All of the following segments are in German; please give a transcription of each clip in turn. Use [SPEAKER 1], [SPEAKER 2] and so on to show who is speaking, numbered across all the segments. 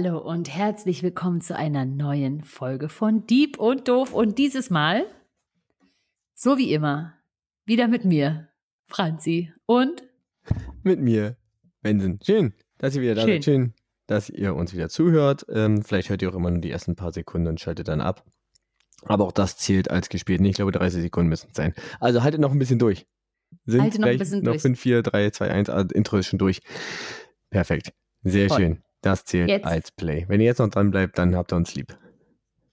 [SPEAKER 1] Hallo und herzlich willkommen zu einer neuen Folge von Dieb und Doof und dieses Mal, so wie immer, wieder mit mir, Franzi und
[SPEAKER 2] mit mir, Benson. Schön, dass ihr wieder da
[SPEAKER 1] Schön.
[SPEAKER 2] seid. Schön, dass ihr uns wieder zuhört. Ähm, vielleicht hört ihr auch immer nur die ersten paar Sekunden und schaltet dann ab. Aber auch das zählt als gespielt. Ich glaube, 30 Sekunden müssen es sein. Also haltet noch ein bisschen durch. Sind
[SPEAKER 1] Halte noch ein bisschen
[SPEAKER 2] noch
[SPEAKER 1] durch.
[SPEAKER 2] 5, 4, 3, 2, 1. Also Intro ist schon durch. Perfekt. Sehr
[SPEAKER 1] Toll.
[SPEAKER 2] schön. Das zählt
[SPEAKER 1] Jetzt.
[SPEAKER 2] als Play. Wenn ihr jetzt noch dran bleibt, dann habt ihr uns lieb.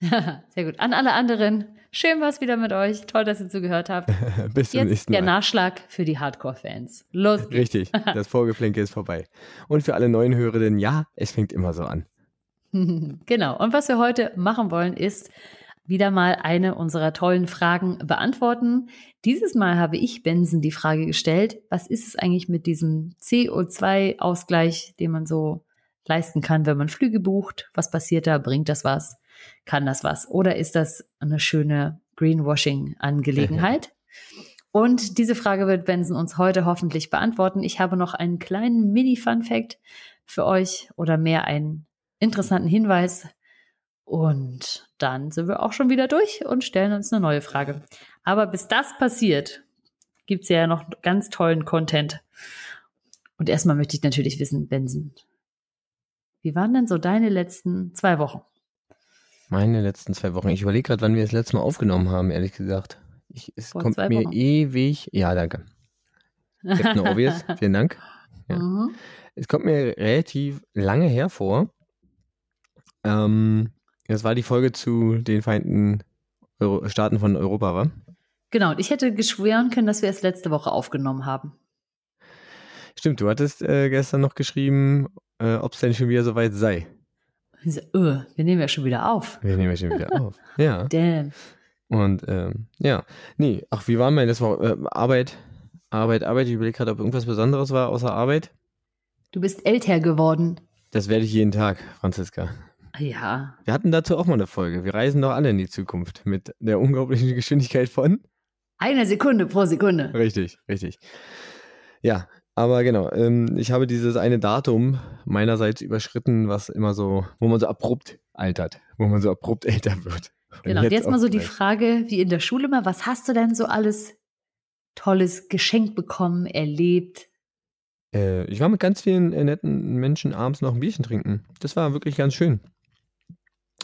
[SPEAKER 1] sehr gut. An alle anderen, schön war's wieder mit euch. Toll, dass ihr zugehört habt.
[SPEAKER 2] Bis zum
[SPEAKER 1] Jetzt
[SPEAKER 2] nächsten
[SPEAKER 1] der
[SPEAKER 2] Mal.
[SPEAKER 1] Nachschlag für die Hardcore-Fans. Los geht's.
[SPEAKER 2] Richtig. Das Vorgeplänke ist vorbei. Und für alle neuen Hörerinnen, ja, es fängt immer so an.
[SPEAKER 1] Genau. Und was wir heute machen wollen, ist wieder mal eine unserer tollen Fragen beantworten. Dieses Mal habe ich Benson die Frage gestellt, was ist es eigentlich mit diesem CO2-Ausgleich, den man so leisten kann, wenn man Flüge bucht? Was passiert da? Bringt das was? Kann das was? Oder ist das eine schöne Greenwashing-Angelegenheit? Und diese Frage wird Benson uns heute hoffentlich beantworten. Ich habe noch einen kleinen Mini-Fun-Fact für euch oder mehr einen interessanten Hinweis. Und dann sind wir auch schon wieder durch und stellen uns eine neue Frage. Aber bis das passiert, gibt's ja noch ganz tollen Content. Und erstmal möchte ich natürlich wissen, Benson, wie waren denn so deine letzten zwei Wochen?
[SPEAKER 2] Meine letzten zwei Wochen. Ich überlege gerade, wann wir das letzte Mal aufgenommen haben, ehrlich gesagt. Ich, es
[SPEAKER 1] Vor
[SPEAKER 2] kommt mir
[SPEAKER 1] Wochen.
[SPEAKER 2] ewig. Ja, danke. Captain Obvious, vielen Dank. Ja.
[SPEAKER 1] Mhm.
[SPEAKER 2] Es kommt mir relativ lange hervor. Ähm, das war die Folge zu den Vereinten Euro Staaten von Europa, war?
[SPEAKER 1] Genau, und ich hätte geschwören können, dass wir es letzte Woche aufgenommen haben.
[SPEAKER 2] Stimmt, du hattest äh, gestern noch geschrieben, äh, ob es denn schon wieder soweit sei.
[SPEAKER 1] So, öh, wir nehmen ja schon wieder auf.
[SPEAKER 2] Wir nehmen ja schon wieder auf. Ja.
[SPEAKER 1] Damn.
[SPEAKER 2] Und ähm, ja, nee, ach, wie war mein, das war äh, Arbeit, Arbeit, Arbeit. Ich überlege gerade, ob irgendwas Besonderes war außer Arbeit.
[SPEAKER 1] Du bist älter geworden.
[SPEAKER 2] Das werde ich jeden Tag, Franziska.
[SPEAKER 1] Ja,
[SPEAKER 2] Wir hatten dazu auch mal eine Folge. Wir reisen doch alle in die Zukunft mit der unglaublichen Geschwindigkeit von.
[SPEAKER 1] eine Sekunde pro Sekunde.
[SPEAKER 2] Richtig, richtig. Ja, aber genau, ähm, ich habe dieses eine Datum meinerseits überschritten, was immer so, wo man so abrupt altert, wo man so abrupt älter wird. Und
[SPEAKER 1] Genau, und jetzt mal so die Frage, wie in der Schule mal, was hast du denn so alles Tolles geschenkt bekommen, erlebt?
[SPEAKER 2] Äh, ich war mit ganz vielen äh, netten Menschen abends noch ein Bierchen trinken. Das war wirklich ganz schön.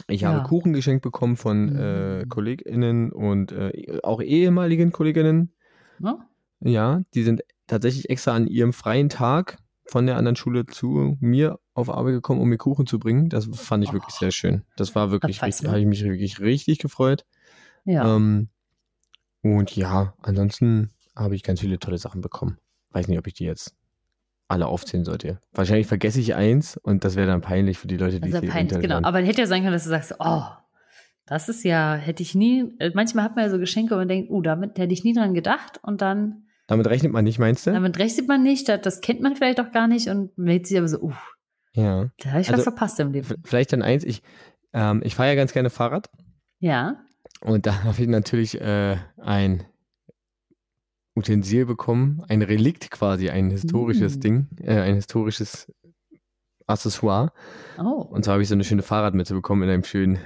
[SPEAKER 2] Ich
[SPEAKER 1] Ja.
[SPEAKER 2] habe Kuchen geschenkt bekommen von äh,
[SPEAKER 1] Mhm.
[SPEAKER 2] KollegInnen und äh, auch ehemaligen Kolleginnen.
[SPEAKER 1] Ne?
[SPEAKER 2] Ja, die sind tatsächlich extra an ihrem freien Tag von der anderen Schule zu mir auf Arbeit gekommen, um mir Kuchen zu bringen. Das fand ich wirklich
[SPEAKER 1] Och.
[SPEAKER 2] sehr schön. Das war wirklich,
[SPEAKER 1] man.
[SPEAKER 2] habe ich mich wirklich richtig gefreut.
[SPEAKER 1] Ja.
[SPEAKER 2] Ähm, und ja, ansonsten habe ich ganz viele tolle Sachen bekommen. Weiß nicht, ob ich die jetzt alle aufzählen sollte. Wahrscheinlich vergesse ich eins und das wäre dann peinlich für die Leute, die
[SPEAKER 1] Also peinlich,
[SPEAKER 2] eventuell
[SPEAKER 1] genau.
[SPEAKER 2] hören.
[SPEAKER 1] Aber hätte ja sein können, dass du sagst, oh, das ist ja, hätte ich nie, äh, manchmal hat man ja so Geschenke, wo man denkt, uh, damit hätte ich nie dran gedacht und dann,
[SPEAKER 2] Damit rechnet man nicht, meinst du?
[SPEAKER 1] damit rechnet man nicht, das, das kennt man vielleicht auch gar nicht und man denkt sich aber so, uh,
[SPEAKER 2] ja.
[SPEAKER 1] da habe ich
[SPEAKER 2] Also-
[SPEAKER 1] was verpasst im Leben.
[SPEAKER 2] Vielleicht dann eins, ich, ähm, ich fahre ja ganz gerne Fahrrad.
[SPEAKER 1] Ja,
[SPEAKER 2] Und da habe ich natürlich äh, ein Utensil bekommen, ein Relikt quasi, ein historisches
[SPEAKER 1] Mm.
[SPEAKER 2] Ding, äh, ein historisches Accessoire.
[SPEAKER 1] oh,
[SPEAKER 2] Und zwar habe ich so eine schöne Fahrradmütze bekommen in einem schönen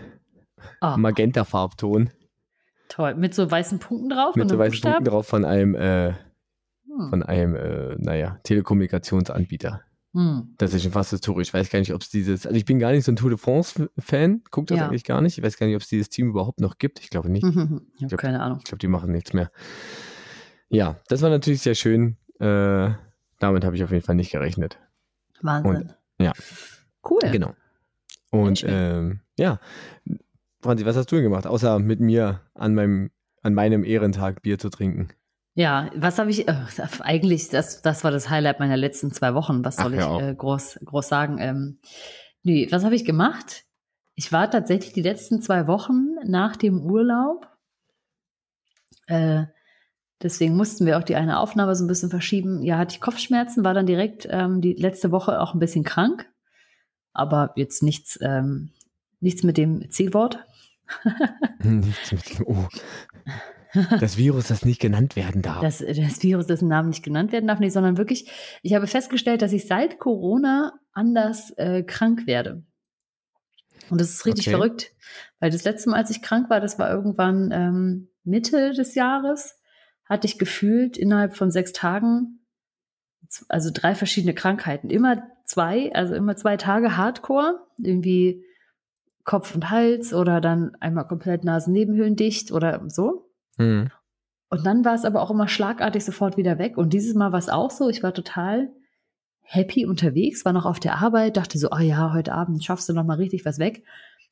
[SPEAKER 1] oh
[SPEAKER 2] Magenta-Farbton
[SPEAKER 1] toll. Mit so weißen Punkten drauf
[SPEAKER 2] mit so weißen
[SPEAKER 1] Buchstaben?
[SPEAKER 2] Punkten drauf von einem, äh,
[SPEAKER 1] Hm.
[SPEAKER 2] von einem, äh, naja, Telekommunikationsanbieter.
[SPEAKER 1] Hm.
[SPEAKER 2] Das ist schon fast historisch. Ich weiß gar nicht, ob es dieses, also ich bin gar nicht so ein Tour de France-Fan, guckt das
[SPEAKER 1] Ja.
[SPEAKER 2] eigentlich gar nicht. Ich weiß gar nicht, ob es dieses Team überhaupt noch gibt. Ich glaube nicht.
[SPEAKER 1] Mhm. Ich habe
[SPEAKER 2] glaub-
[SPEAKER 1] keine Ahnung.
[SPEAKER 2] Ich glaube, die machen nichts mehr. Ja, das war natürlich sehr schön. Äh, damit habe ich auf jeden Fall nicht gerechnet.
[SPEAKER 1] Wahnsinn.
[SPEAKER 2] ja.
[SPEAKER 1] Cool.
[SPEAKER 2] Genau. Und ähm, ja, Franzi, was hast du denn gemacht, außer mit mir an meinem, an meinem Ehrentag Bier zu trinken?
[SPEAKER 1] Ja, was habe ich, äh, eigentlich, das, das war das Highlight meiner letzten zwei Wochen. Was soll
[SPEAKER 2] Ach,
[SPEAKER 1] ich äh, groß, groß sagen? Ähm, nee, was habe ich gemacht? Ich war tatsächlich die letzten zwei Wochen nach dem Urlaub. Äh, deswegen mussten wir auch die eine Aufnahme so ein bisschen verschieben. Ja, hatte ich Kopfschmerzen, war dann direkt ähm, die letzte Woche auch ein bisschen krank. Aber jetzt nichts, ähm, nichts mit dem C-Wort.
[SPEAKER 2] Nichts mit dem Oh. Das Virus, das nicht genannt werden darf.
[SPEAKER 1] dass das Virus, dessen Namen nicht genannt werden darf, nicht, sondern wirklich, ich habe festgestellt, dass ich seit Corona anders äh, krank werde. Und das ist richtig
[SPEAKER 2] Okay.
[SPEAKER 1] verrückt, weil das letzte Mal, als ich krank war, das war irgendwann ähm, Mitte des Jahres, hatte ich gefühlt innerhalb von sechs Tagen, also drei verschiedene Krankheiten. Immer zwei, also immer zwei Tage Hardcore, irgendwie Kopf und Hals oder dann einmal komplett Nasennebenhöhlen dicht oder so.
[SPEAKER 2] Hm.
[SPEAKER 1] Und dann war es aber auch immer schlagartig sofort wieder weg. Und dieses Mal war es auch so. Ich war total happy unterwegs, war noch auf der Arbeit, dachte so, oh ja, heute Abend schaffst du noch mal richtig was weg.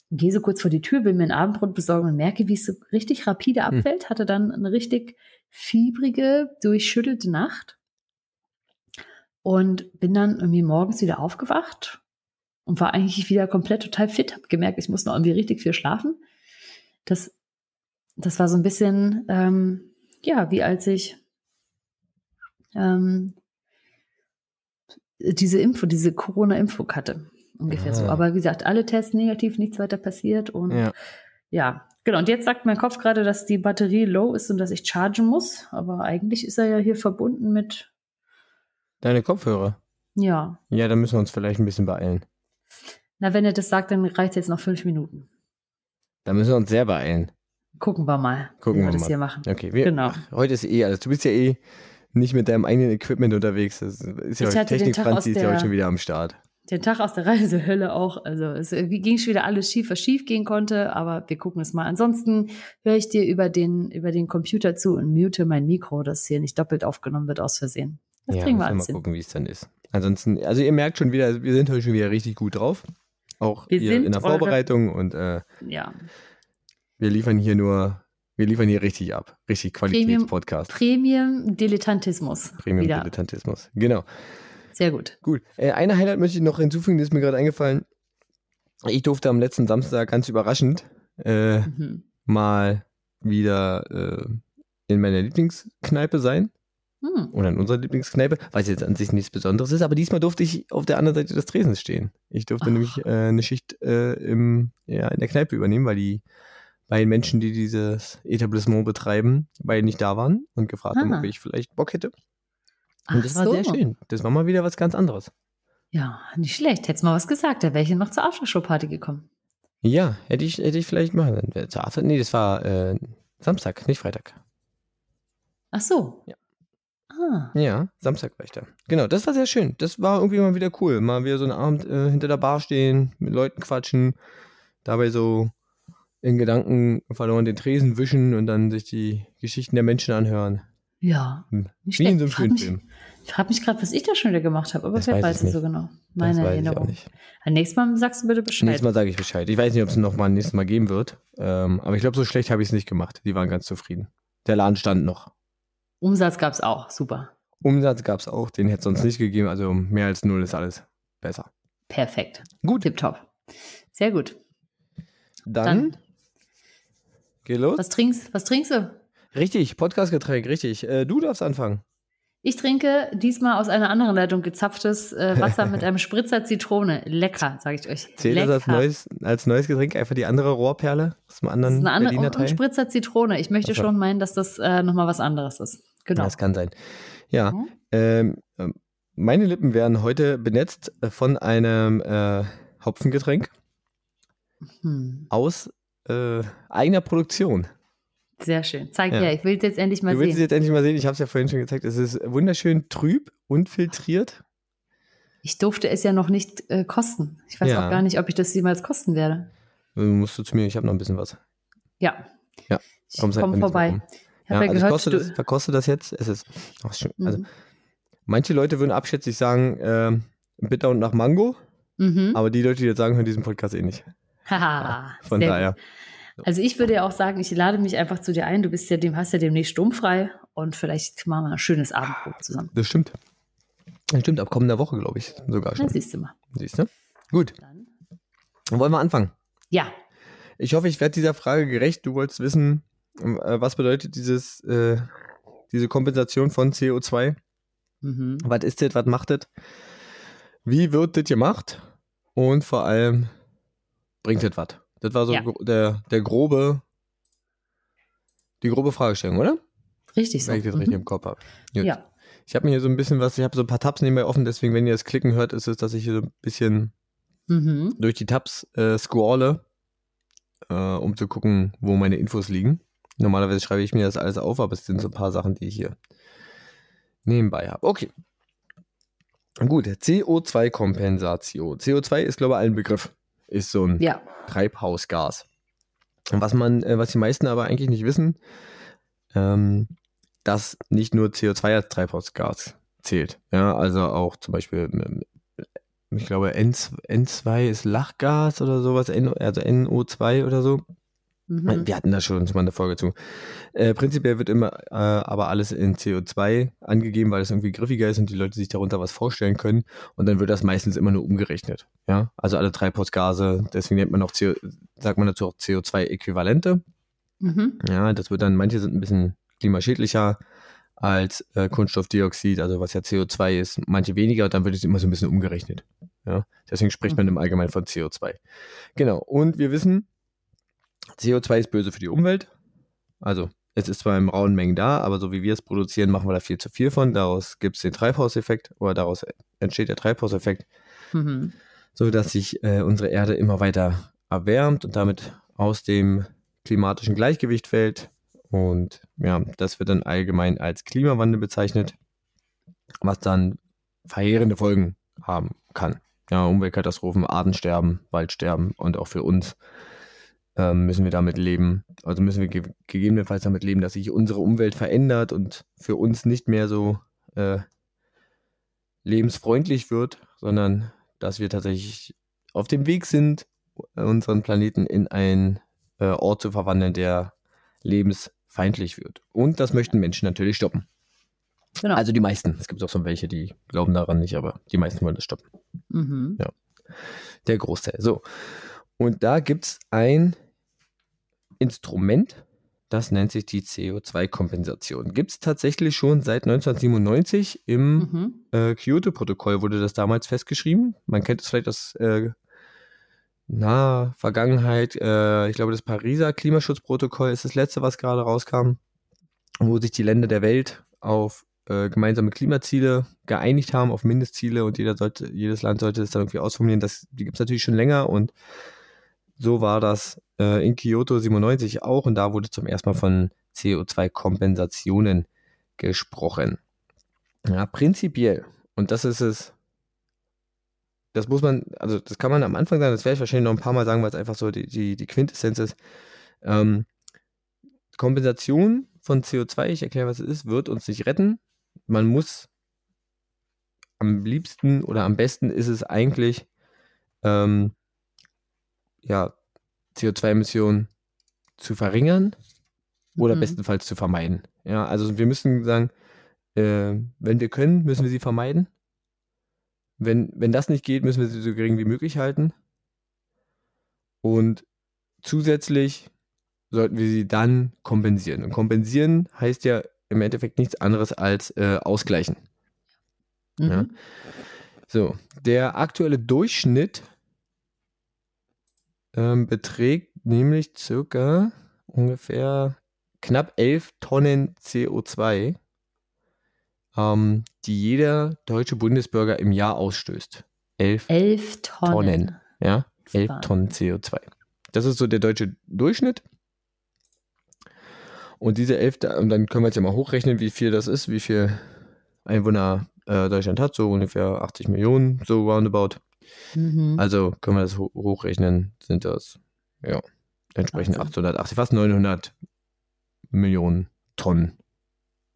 [SPEAKER 1] Und gehe so kurz vor die Tür, will mir ein Abendbrot besorgen und merke, wie es so richtig rapide
[SPEAKER 2] Hm.
[SPEAKER 1] abfällt. Hatte dann eine richtig fiebrige, durchschüttelte Nacht. Und bin dann irgendwie morgens wieder aufgewacht und war eigentlich wieder komplett total fit. Hab gemerkt, ich muss noch irgendwie richtig viel schlafen. Das, das war so ein bisschen, ähm, ja, wie als ich ähm, diese Info, diese Corona-Info hatte. Ungefähr so.
[SPEAKER 2] Ah.
[SPEAKER 1] Aber wie gesagt, alle Tests negativ, nichts weiter passiert. Und ja.
[SPEAKER 2] Ja.
[SPEAKER 1] genau. Und jetzt sagt mein Kopf gerade, dass die Batterie low ist und dass ich chargen muss. Aber eigentlich ist er ja hier verbunden mit,
[SPEAKER 2] Deine Kopfhörer.
[SPEAKER 1] ja.
[SPEAKER 2] Ja, da müssen wir uns vielleicht ein bisschen beeilen.
[SPEAKER 1] Na, wenn er das sagt, dann reicht jetzt noch fünf Minuten.
[SPEAKER 2] Da müssen wir uns sehr beeilen.
[SPEAKER 1] Gucken wir mal,
[SPEAKER 2] Gucken
[SPEAKER 1] wie wir
[SPEAKER 2] wir
[SPEAKER 1] das
[SPEAKER 2] mal.
[SPEAKER 1] hier machen.
[SPEAKER 2] Okay, wir,
[SPEAKER 1] Genau.
[SPEAKER 2] ach, heute ist eh alles. Du bist ja eh nicht mit deinem eigenen Equipment unterwegs. Das ist ja
[SPEAKER 1] Ich
[SPEAKER 2] heute Technik Franzi ist ja heute schon wieder am Start.
[SPEAKER 1] Den Tag aus der Reisehölle auch. Also es irgendwie ging schon wieder alles schief, was schief gehen konnte, aber wir gucken es mal. Ansonsten höre ich dir über den, über den Computer zu und mute mein Mikro, dass hier nicht doppelt aufgenommen wird aus Versehen. Das
[SPEAKER 2] ja,
[SPEAKER 1] kriegen wir alles
[SPEAKER 2] mal gucken, wie es dann ist. Ansonsten, also ihr merkt schon wieder, wir sind heute schon wieder richtig gut drauf. Auch in der Vorbereitung und äh,
[SPEAKER 1] Ja.
[SPEAKER 2] Wir liefern hier nur, wir liefern hier richtig ab. Richtig Qualitätspodcast.
[SPEAKER 1] Premium Dilettantismus.
[SPEAKER 2] Premium
[SPEAKER 1] wieder.
[SPEAKER 2] Dilettantismus. Genau.
[SPEAKER 1] Sehr gut.
[SPEAKER 2] Gut. Äh, eine Highlight möchte ich noch hinzufügen, das ist mir gerade eingefallen. Ich durfte am letzten Samstag ganz überraschend äh,
[SPEAKER 1] Mhm.
[SPEAKER 2] mal wieder äh, in meiner Lieblingskneipe sein.
[SPEAKER 1] Hm.
[SPEAKER 2] Oder in unserer Lieblingskneipe, was jetzt an sich nichts Besonderes ist, aber diesmal durfte ich auf der anderen Seite des Tresens stehen. Ich durfte
[SPEAKER 1] Ach.
[SPEAKER 2] nämlich äh, eine Schicht äh, im, ja, in der Kneipe übernehmen, weil die beiden Menschen, die dieses Etablissement betreiben, beide nicht da waren und gefragt haben,
[SPEAKER 1] Ah.
[SPEAKER 2] ob ich vielleicht Bock hätte.
[SPEAKER 1] Ach
[SPEAKER 2] Und das war
[SPEAKER 1] so.
[SPEAKER 2] sehr schön. Das war mal wieder was ganz anderes.
[SPEAKER 1] Ja, nicht schlecht. Hättest mal was gesagt, da wäre ich noch zur Aftershow-Party gekommen.
[SPEAKER 2] Ja, hätte ich, hätte ich vielleicht machen können. Zur After- Nee, das war äh, Samstag, nicht Freitag.
[SPEAKER 1] Ach so.
[SPEAKER 2] Ja.
[SPEAKER 1] Ah.
[SPEAKER 2] Ja, Samstag war ich da. Genau, das war sehr schön. Das war irgendwie mal wieder cool. Mal wieder so einen Abend äh, hinter der Bar stehen, mit Leuten quatschen, dabei so in Gedanken verloren den Tresen wischen und dann sich die Geschichten der Menschen anhören.
[SPEAKER 1] Ja.
[SPEAKER 2] Hm.
[SPEAKER 1] Nicht
[SPEAKER 2] Wie in so einem schönen
[SPEAKER 1] mich-
[SPEAKER 2] Film.
[SPEAKER 1] Ich frage mich gerade, was ich da schon wieder gemacht habe, aber
[SPEAKER 2] Das
[SPEAKER 1] wer
[SPEAKER 2] weiß
[SPEAKER 1] weiß
[SPEAKER 2] ich
[SPEAKER 1] es so genau.
[SPEAKER 2] Das
[SPEAKER 1] Meine
[SPEAKER 2] ich
[SPEAKER 1] Erinnerung. nächstes Mal sagst du bitte Bescheid.
[SPEAKER 2] Nächstes Mal sage ich Bescheid. Ich weiß nicht, ob es noch mal ein nächstes Mal geben wird. Ähm, aber ich glaube, so schlecht habe ich es nicht gemacht. Die waren ganz zufrieden. Der Laden stand noch.
[SPEAKER 1] Umsatz gab es auch. Super.
[SPEAKER 2] Umsatz gab es auch, den hätte es sonst nicht gegeben. Also mehr als null ist alles besser.
[SPEAKER 1] Perfekt.
[SPEAKER 2] Gut,
[SPEAKER 1] Tipptopp. Sehr gut.
[SPEAKER 2] dann,
[SPEAKER 1] Dann,
[SPEAKER 2] geh los.
[SPEAKER 1] was trinkst, was trinkst du?
[SPEAKER 2] Richtig, Podcastgetränk, richtig. Äh, du darfst anfangen.
[SPEAKER 1] Ich trinke diesmal aus einer anderen Leitung gezapftes äh, Wasser mit einem Spritzer Zitrone. Lecker, sage ich euch.
[SPEAKER 2] Zählt
[SPEAKER 1] Lecker.
[SPEAKER 2] das als neues, als neues Getränk einfach die andere Rohrperle aus
[SPEAKER 1] Das
[SPEAKER 2] anderen
[SPEAKER 1] ist eine andere,
[SPEAKER 2] Berliner
[SPEAKER 1] und, und
[SPEAKER 2] Teil?
[SPEAKER 1] Spritzer Zitrone. Ich möchte
[SPEAKER 2] Ach so.
[SPEAKER 1] schon meinen, dass das äh, nochmal was anderes ist. Genau.
[SPEAKER 2] Das kann sein. Ja,
[SPEAKER 1] Mhm.
[SPEAKER 2] ähm, meine Lippen werden heute benetzt von einem äh, Hopfengetränk
[SPEAKER 1] Hm.
[SPEAKER 2] aus äh, eigener Produktion.
[SPEAKER 1] Sehr schön. Zeig
[SPEAKER 2] Ja.
[SPEAKER 1] her, ich will es jetzt endlich mal
[SPEAKER 2] du willst es
[SPEAKER 1] sehen.
[SPEAKER 2] jetzt endlich mal sehen. Ich habe es ja vorhin schon gezeigt. Es ist wunderschön trüb und filtriert.
[SPEAKER 1] Ich durfte es ja noch nicht äh, kosten. Ich weiß
[SPEAKER 2] Ja.
[SPEAKER 1] auch gar nicht, ob ich das jemals kosten werde.
[SPEAKER 2] Du musst du zu mir, ich habe noch ein bisschen was.
[SPEAKER 1] Ja.
[SPEAKER 2] Ja,
[SPEAKER 1] Ich
[SPEAKER 2] komm, wann ist
[SPEAKER 1] vorbei. Ich habe ja,
[SPEAKER 2] also ich
[SPEAKER 1] gehört, du,
[SPEAKER 2] das, verkoste das jetzt. Es ist ach, schön. Also,
[SPEAKER 1] Mhm.
[SPEAKER 2] manche Leute würden abschätzig sagen, ähm, bitter und nach Mango,
[SPEAKER 1] mhm.
[SPEAKER 2] aber die Leute, die jetzt sagen, hören diesen Podcast eh nicht.
[SPEAKER 1] Haha,
[SPEAKER 2] Von daher.
[SPEAKER 1] Gut. Also ich würde ja auch sagen, ich lade mich einfach zu dir ein. Du bist ja dem, hast ja demnächst sturmfrei und vielleicht machen wir ein schönes Abendbrot zusammen.
[SPEAKER 2] Das stimmt. Das stimmt, ab kommender Woche, glaube ich, sogar schon.
[SPEAKER 1] siehst du mal.
[SPEAKER 2] Siehst du? Gut,
[SPEAKER 1] Dann.
[SPEAKER 2] dann wollen wir anfangen.
[SPEAKER 1] Ja,
[SPEAKER 2] Ich hoffe, ich werde dieser Frage gerecht. Du wolltest wissen, äh, was bedeutet dieses, äh, diese Kompensation von CO2?
[SPEAKER 1] mhm.
[SPEAKER 2] Was ist das? Was macht das? Wie wird das gemacht? Und vor allem, bringt das was? Das war so
[SPEAKER 1] Ja.
[SPEAKER 2] der, der grobe, die grobe Fragestellung, oder?
[SPEAKER 1] richtig so.
[SPEAKER 2] Wenn ich das
[SPEAKER 1] Mhm.
[SPEAKER 2] richtig im Kopf habe.
[SPEAKER 1] Ja,
[SPEAKER 2] Ich habe mir hier so ein bisschen was, ich habe so ein paar Tabs nebenbei offen, deswegen, wenn ihr das Klicken hört, ist es, dass ich hier so ein bisschen
[SPEAKER 1] Mhm.
[SPEAKER 2] durch die Tabs äh, scrolle, äh, um zu gucken, wo meine Infos liegen. Normalerweise schreibe ich mir das alles auf, aber es sind so ein paar Sachen, die ich hier nebenbei habe. Okay. Gut, CO2-Kompensation. CO2 ist, glaube ich, ein Begriff. Ist so ein
[SPEAKER 1] Ja.
[SPEAKER 2] Treibhausgas. Was man, äh, was die meisten aber eigentlich nicht wissen, ähm, dass nicht nur CO2 als Treibhausgas zählt. Ja, also auch zum Beispiel, ähm, ich glaube, N, N2 ist Lachgas oder sowas, also NO2 oder so.
[SPEAKER 1] Mhm.
[SPEAKER 2] Wir hatten da schon mal eine Folge zu. Äh, prinzipiell wird immer äh, aber alles in CO2 angegeben, weil es irgendwie griffiger ist und die Leute sich darunter was vorstellen können. Und dann wird das meistens immer nur umgerechnet. Ja, also alle Treibhausgase, deswegen nennt man auch CO, sagt man dazu auch CO2-Äquivalente.
[SPEAKER 1] Mhm.
[SPEAKER 2] Ja, das wird dann, manche sind ein bisschen klimaschädlicher als äh, Kunststoffdioxid, also was ja CO2 ist, manche weniger, und dann wird es immer so ein bisschen umgerechnet. Ja, deswegen spricht man im Allgemeinen von CO2. Genau, und wir wissen, CO2 ist böse für die Umwelt. Also, es ist zwar in rauen Mengen da, aber so wie wir es produzieren, machen wir da viel zu viel von. Daraus gibt es den Treibhauseffekt oder daraus entsteht der Treibhauseffekt,
[SPEAKER 1] Mhm.
[SPEAKER 2] so dass sich äh, unsere Erde immer weiter erwärmt und damit aus dem klimatischen Gleichgewicht fällt. Und ja, das wird dann allgemein als Klimawandel bezeichnet, was dann verheerende Folgen haben kann. Ja, Umweltkatastrophen, Artensterben, Waldsterben und auch für uns ähm, müssen wir damit leben. Also müssen wir ge gegebenenfalls damit leben, dass sich unsere Umwelt verändert und für uns nicht mehr so äh, lebensfreundlich wird, sondern dass wir tatsächlich auf dem Weg sind, unseren Planeten in einen äh, Ort zu verwandeln, der lebensfeindlich wird. Und das möchten Menschen natürlich stoppen.
[SPEAKER 1] Genau.
[SPEAKER 2] Also die meisten. Es gibt auch so welche, die glauben daran nicht, aber die meisten wollen das stoppen.
[SPEAKER 1] Mhm.
[SPEAKER 2] Der Großteil. So. Und da gibt es ein Instrument, das nennt sich die CO2-Kompensation. Gibt es tatsächlich schon seit 1997 im
[SPEAKER 1] Mhm.
[SPEAKER 2] äh, Kyoto-Protokoll wurde das damals festgeschrieben. Man kennt es vielleicht aus äh, naher Vergangenheit. Äh, ich glaube, das Pariser Klimaschutzprotokoll ist das letzte, was gerade rauskam, wo sich die Länder der Welt auf äh, gemeinsame Klimaziele geeinigt haben, auf Mindestziele und jeder sollte, jedes Land sollte das dann irgendwie ausformulieren. Das, die gibt es natürlich schon länger und so war das äh, in Kyoto 97 auch und da wurde zum ersten Mal von CO2-Kompensationen gesprochen. Ja, prinzipiell, und das ist es, das muss man, also das kann man am Anfang sagen, das werde ich wahrscheinlich noch ein paar Mal sagen, weil es einfach so die, die, die Quintessenz ist. Ähm, Kompensation von CO2, ich erkläre, was es ist, wird uns nicht retten. Man muss am liebsten oder am besten ist es eigentlich, ähm, ja, CO2-Emissionen zu verringern oder
[SPEAKER 1] Mhm.
[SPEAKER 2] bestenfalls zu vermeiden. Ja, also wir müssen sagen, äh, wenn wir können, müssen wir sie vermeiden. Wenn, wenn das nicht geht, müssen wir sie so gering wie möglich halten. Und zusätzlich sollten wir sie dann kompensieren. Und kompensieren heißt ja im Endeffekt nichts anderes als äh, ausgleichen.
[SPEAKER 1] Mhm.
[SPEAKER 2] Ja. So, der aktuelle Durchschnitt ähm, beträgt nämlich circa ungefähr knapp 11 Tonnen CO2, ähm, die jeder deutsche Bundesbürger im Jahr ausstößt. 11
[SPEAKER 1] Elf Tonnen.
[SPEAKER 2] Tonnen. Ja, 11
[SPEAKER 1] Wahnsinn.
[SPEAKER 2] Tonnen CO2. Das ist so der deutsche Durchschnitt. Und diese 11, da- und dann können wir jetzt ja mal hochrechnen, wie viel das ist, wie viel Einwohner äh, Deutschland hat, so ungefähr 80 Millionen, so roundabout.
[SPEAKER 1] Mhm.
[SPEAKER 2] Also können wir das ho hochrechnen, sind das, ja, entsprechend
[SPEAKER 1] Wahnsinn.
[SPEAKER 2] 880, fast 900 Millionen Tonnen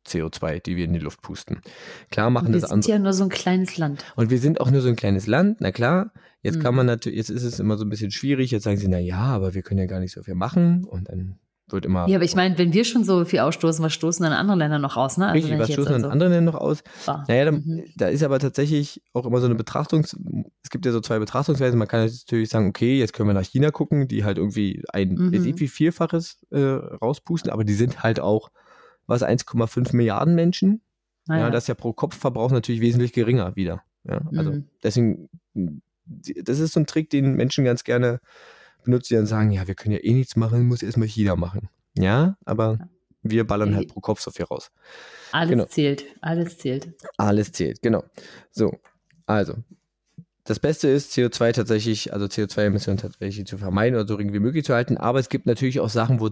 [SPEAKER 2] CO2, die wir in die Luft pusten. Klar machen
[SPEAKER 1] Und wir
[SPEAKER 2] das
[SPEAKER 1] sind
[SPEAKER 2] andere.
[SPEAKER 1] ja nur so ein kleines Land.
[SPEAKER 2] Und wir sind auch nur so ein kleines Land, na klar. Jetzt kann
[SPEAKER 1] Mhm.
[SPEAKER 2] man natürlich, jetzt ist es immer so ein bisschen schwierig. Jetzt sagen sie, na ja, aber wir können ja gar nicht so viel machen. Und dann wird immer.
[SPEAKER 1] Ja, aber ich meine, wenn wir schon so viel ausstoßen, was stoßen dann andere Länder noch aus, ne? Also
[SPEAKER 2] Richtig, was stoßen dann
[SPEAKER 1] also-
[SPEAKER 2] andere denn noch aus?
[SPEAKER 1] Ah,
[SPEAKER 2] Naja, da,
[SPEAKER 1] mhm.
[SPEAKER 2] da ist aber tatsächlich auch immer so eine Betrachtungs-, es gibt ja so zwei Betrachtungsweisen. Man kann jetzt natürlich sagen, okay, jetzt können wir nach China gucken, die halt irgendwie ein,
[SPEAKER 1] Mhm.
[SPEAKER 2] weiß ich wie Vielfaches äh, rauspusten, aber die sind halt auch, was, 1,5 Milliarden Menschen?
[SPEAKER 1] Naja.
[SPEAKER 2] Ja, das ist ja pro Kopfverbrauch natürlich wesentlich geringer wieder. Ja, also
[SPEAKER 1] Mhm.
[SPEAKER 2] deswegen, das ist so ein Trick, den Menschen ganz gerne benutzen, die dann sagen, ja, wir können ja eh nichts machen, muss erstmal China machen. Ja, aber
[SPEAKER 1] Ja.
[SPEAKER 2] wir ballern
[SPEAKER 1] Äh,
[SPEAKER 2] halt pro Kopf so viel raus.
[SPEAKER 1] alles
[SPEAKER 2] genau.
[SPEAKER 1] zählt, alles zählt.
[SPEAKER 2] Alles zählt, genau. So, also, das Beste ist, CO2 tatsächlich, also CO2-Emissionen tatsächlich zu vermeiden oder so gering wie möglich zu halten. Aber es gibt natürlich auch Sachen, wo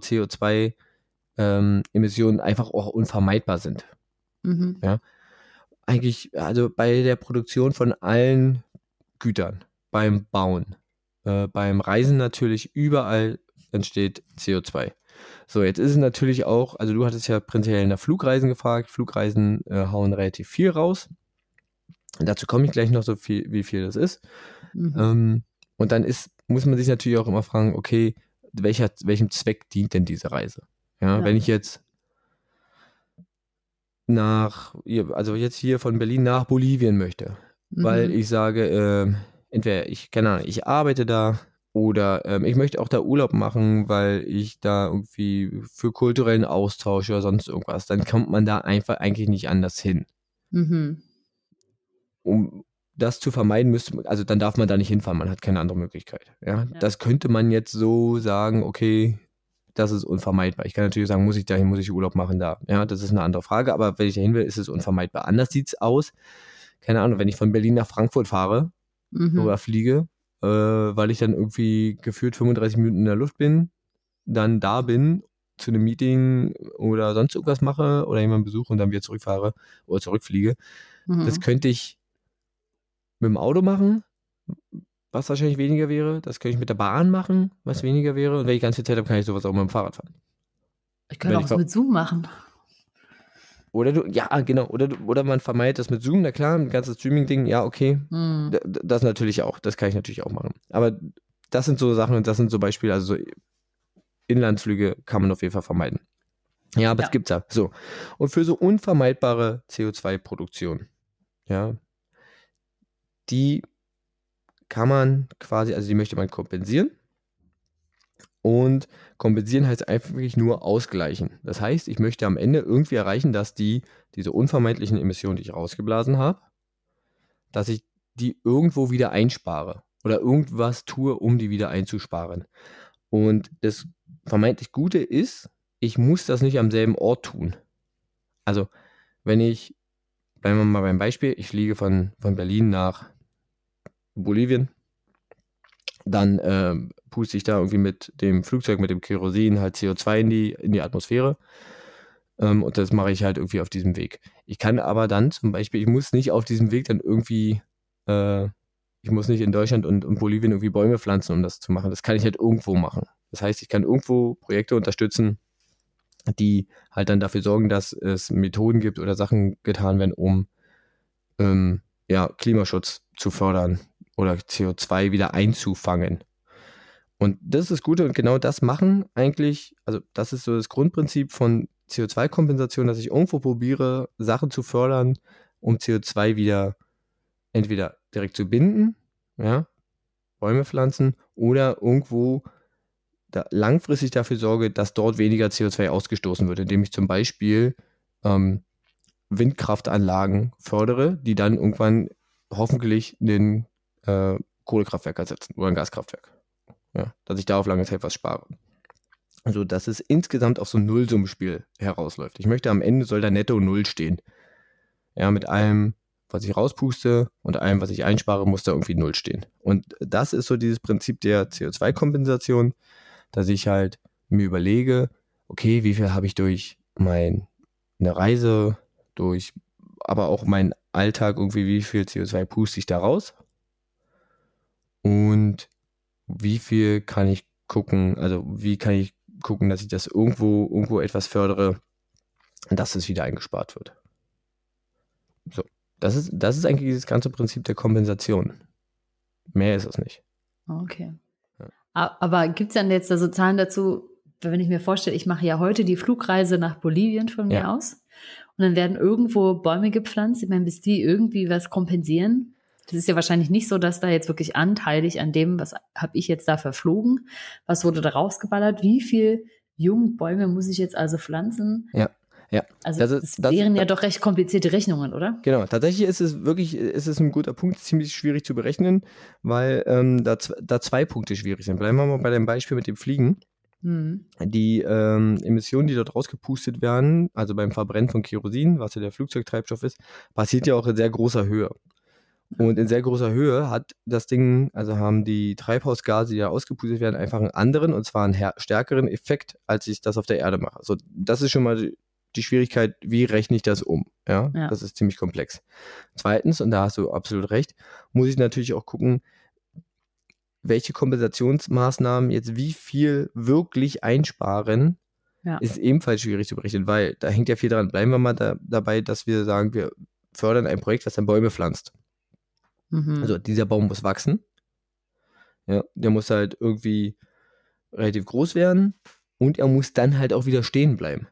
[SPEAKER 2] CO2-Emissionen ähm, einfach auch unvermeidbar sind. Mhm. Ja. Eigentlich, also bei der Produktion von allen Gütern, beim Bauen, äh, beim Reisen natürlich, überall entsteht CO2. So, jetzt ist es natürlich auch, also du hattest ja prinzipiell nach Flugreisen gefragt. Flugreisen äh, hauen relativ viel raus. Dazu komme ich gleich noch so viel, wie viel das ist. Mhm. Ähm, und dann ist, muss man sich natürlich auch immer fragen, okay, welcher, welchem Zweck dient denn diese Reise? Ja, ja. wenn ich jetzt nach, also jetzt hier von Berlin nach Bolivien möchte, mhm. weil ich sage, äh, entweder ich, keine Ahnung, ich arbeite da oder ähm, ich möchte auch da Urlaub machen, weil ich da irgendwie für kulturellen Austausch oder sonst irgendwas, dann kommt man da einfach eigentlich nicht anders hin. Mhm um das zu vermeiden, müsste also dann darf man da nicht hinfahren, man hat keine andere Möglichkeit. Ja? ja? Das könnte man jetzt so sagen, okay, das ist unvermeidbar. Ich kann natürlich sagen, muss ich dahin, muss ich Urlaub machen da. Ja, das ist eine andere Frage, aber wenn ich dahin will, ist es unvermeidbar. Anders sieht es aus, keine Ahnung, wenn ich von Berlin nach Frankfurt fahre mhm. oder fliege, äh, weil ich dann irgendwie gefühlt 35 Minuten in der Luft bin, dann da bin, zu einem Meeting oder sonst irgendwas mache oder jemanden besuche und dann wieder zurückfahre oder zurückfliege. Mhm. Das könnte ich mit dem Auto machen, was wahrscheinlich weniger wäre. Das könnte ich mit der Bahn machen, was weniger wäre. Und wenn ich ganz viel Zeit habe, kann ich sowas auch mit dem Fahrrad fahren.
[SPEAKER 1] Ich könnte auch was mit Zoom machen.
[SPEAKER 2] Oder du, ja, genau, oder, oder man vermeidet das mit Zoom, na klar, ein ganzes Streaming-Ding, ja, okay. Hm. Das natürlich auch, das kann ich natürlich auch machen. Aber das sind so Sachen und das sind so Beispiele, also so Inlandsflüge kann man auf jeden Fall vermeiden. Ja, aber ja. es gibt's ja. So. Und für so unvermeidbare CO2-Produktion, ja, die kann man quasi, also die möchte man kompensieren. Und kompensieren heißt einfach nur ausgleichen. Das heißt, ich möchte am Ende irgendwie erreichen, dass die, diese unvermeidlichen Emissionen, die ich rausgeblasen habe, dass ich die irgendwo wieder einspare oder irgendwas tue, um die wieder einzusparen. Und das vermeintlich Gute ist, ich muss das nicht am selben Ort tun. Also, wenn ich, bleiben wir mal beim Beispiel, ich fliege von, von Berlin nach Bolivien. Dann äh, puste ich da irgendwie mit dem Flugzeug, mit dem Kerosin halt CO2 in die, in die Atmosphäre. Ähm, und das mache ich halt irgendwie auf diesem Weg. Ich kann aber dann zum Beispiel, ich muss nicht auf diesem Weg dann irgendwie, äh, ich muss nicht in Deutschland und, und Bolivien irgendwie Bäume pflanzen, um das zu machen. Das kann ich halt irgendwo machen. Das heißt, ich kann irgendwo Projekte unterstützen, die halt dann dafür sorgen, dass es Methoden gibt oder Sachen getan werden, um ähm, ja, Klimaschutz zu fördern, oder CO2 wieder einzufangen. Und das ist das Gute und genau das machen eigentlich, also das ist so das Grundprinzip von CO2-Kompensation, dass ich irgendwo probiere, Sachen zu fördern, um CO2 wieder entweder direkt zu binden, ja, Bäume pflanzen oder irgendwo da langfristig dafür sorge, dass dort weniger CO2 ausgestoßen wird, indem ich zum Beispiel ähm, Windkraftanlagen fördere, die dann irgendwann hoffentlich den äh, Kohlekraftwerk ersetzen oder ein Gaskraftwerk. Ja, dass ich da auf lange Zeit was spare. Also, dass es insgesamt auf so ein Nullsummenspiel herausläuft. Ich möchte am Ende soll da netto Null stehen. Ja, mit allem, was ich rauspuste und allem, was ich einspare, muss da irgendwie Null stehen. Und das ist so dieses Prinzip der CO2-Kompensation, dass ich halt mir überlege, okay, wie viel habe ich durch meine Reise, durch aber auch meinen Alltag irgendwie, wie viel CO2 puste ich da raus? Und wie viel kann ich gucken, also wie kann ich gucken, dass ich das irgendwo, irgendwo etwas fördere, dass es wieder eingespart wird. So. Das ist, das ist eigentlich das ganze Prinzip der Kompensation. Mehr ist es nicht.
[SPEAKER 1] Okay. Ja. Aber gibt es dann jetzt da so Zahlen dazu, wenn ich mir vorstelle, ich mache ja heute die Flugreise nach Bolivien von mir ja. aus und dann werden irgendwo Bäume gepflanzt. Ich meine, bis die irgendwie was kompensieren, das ist ja wahrscheinlich nicht so, dass da jetzt wirklich anteilig an dem, was habe ich jetzt da verflogen, was wurde da rausgeballert, wie viel Jungbäume muss ich jetzt also pflanzen?
[SPEAKER 2] Ja. Ja,
[SPEAKER 1] also das, das, das wären ja doch recht komplizierte Rechnungen, oder?
[SPEAKER 2] Genau, tatsächlich ist es wirklich, ist es ein guter Punkt, ziemlich schwierig zu berechnen, weil ähm, da, da zwei Punkte schwierig sind. Bleiben wir mal bei dem Beispiel mit dem Fliegen. Mhm. Die ähm, Emissionen, die dort rausgepustet werden, also beim Verbrennen von Kerosin, was ja der Flugzeugtreibstoff ist, passiert ja auch in sehr großer Höhe. Und in sehr großer Höhe hat das Ding, also haben die Treibhausgase, die da ausgepustet werden, einfach einen anderen und zwar einen stärkeren Effekt, als ich das auf der Erde mache. Also das ist schon mal die Schwierigkeit, wie rechne ich das um? Ja, ja. das ist ziemlich komplex. Zweitens, und da hast du absolut recht, muss ich natürlich auch gucken, welche Kompensationsmaßnahmen jetzt wie viel wirklich einsparen, ja. ist ebenfalls schwierig zu berechnen, weil da hängt ja viel dran. Bleiben wir mal da, dabei, dass wir sagen, wir fördern ein Projekt, was dann Bäume pflanzt. Mhm. Also dieser Baum muss wachsen. Ja, der muss halt irgendwie relativ groß werden und er muss dann halt auch wieder stehen bleiben.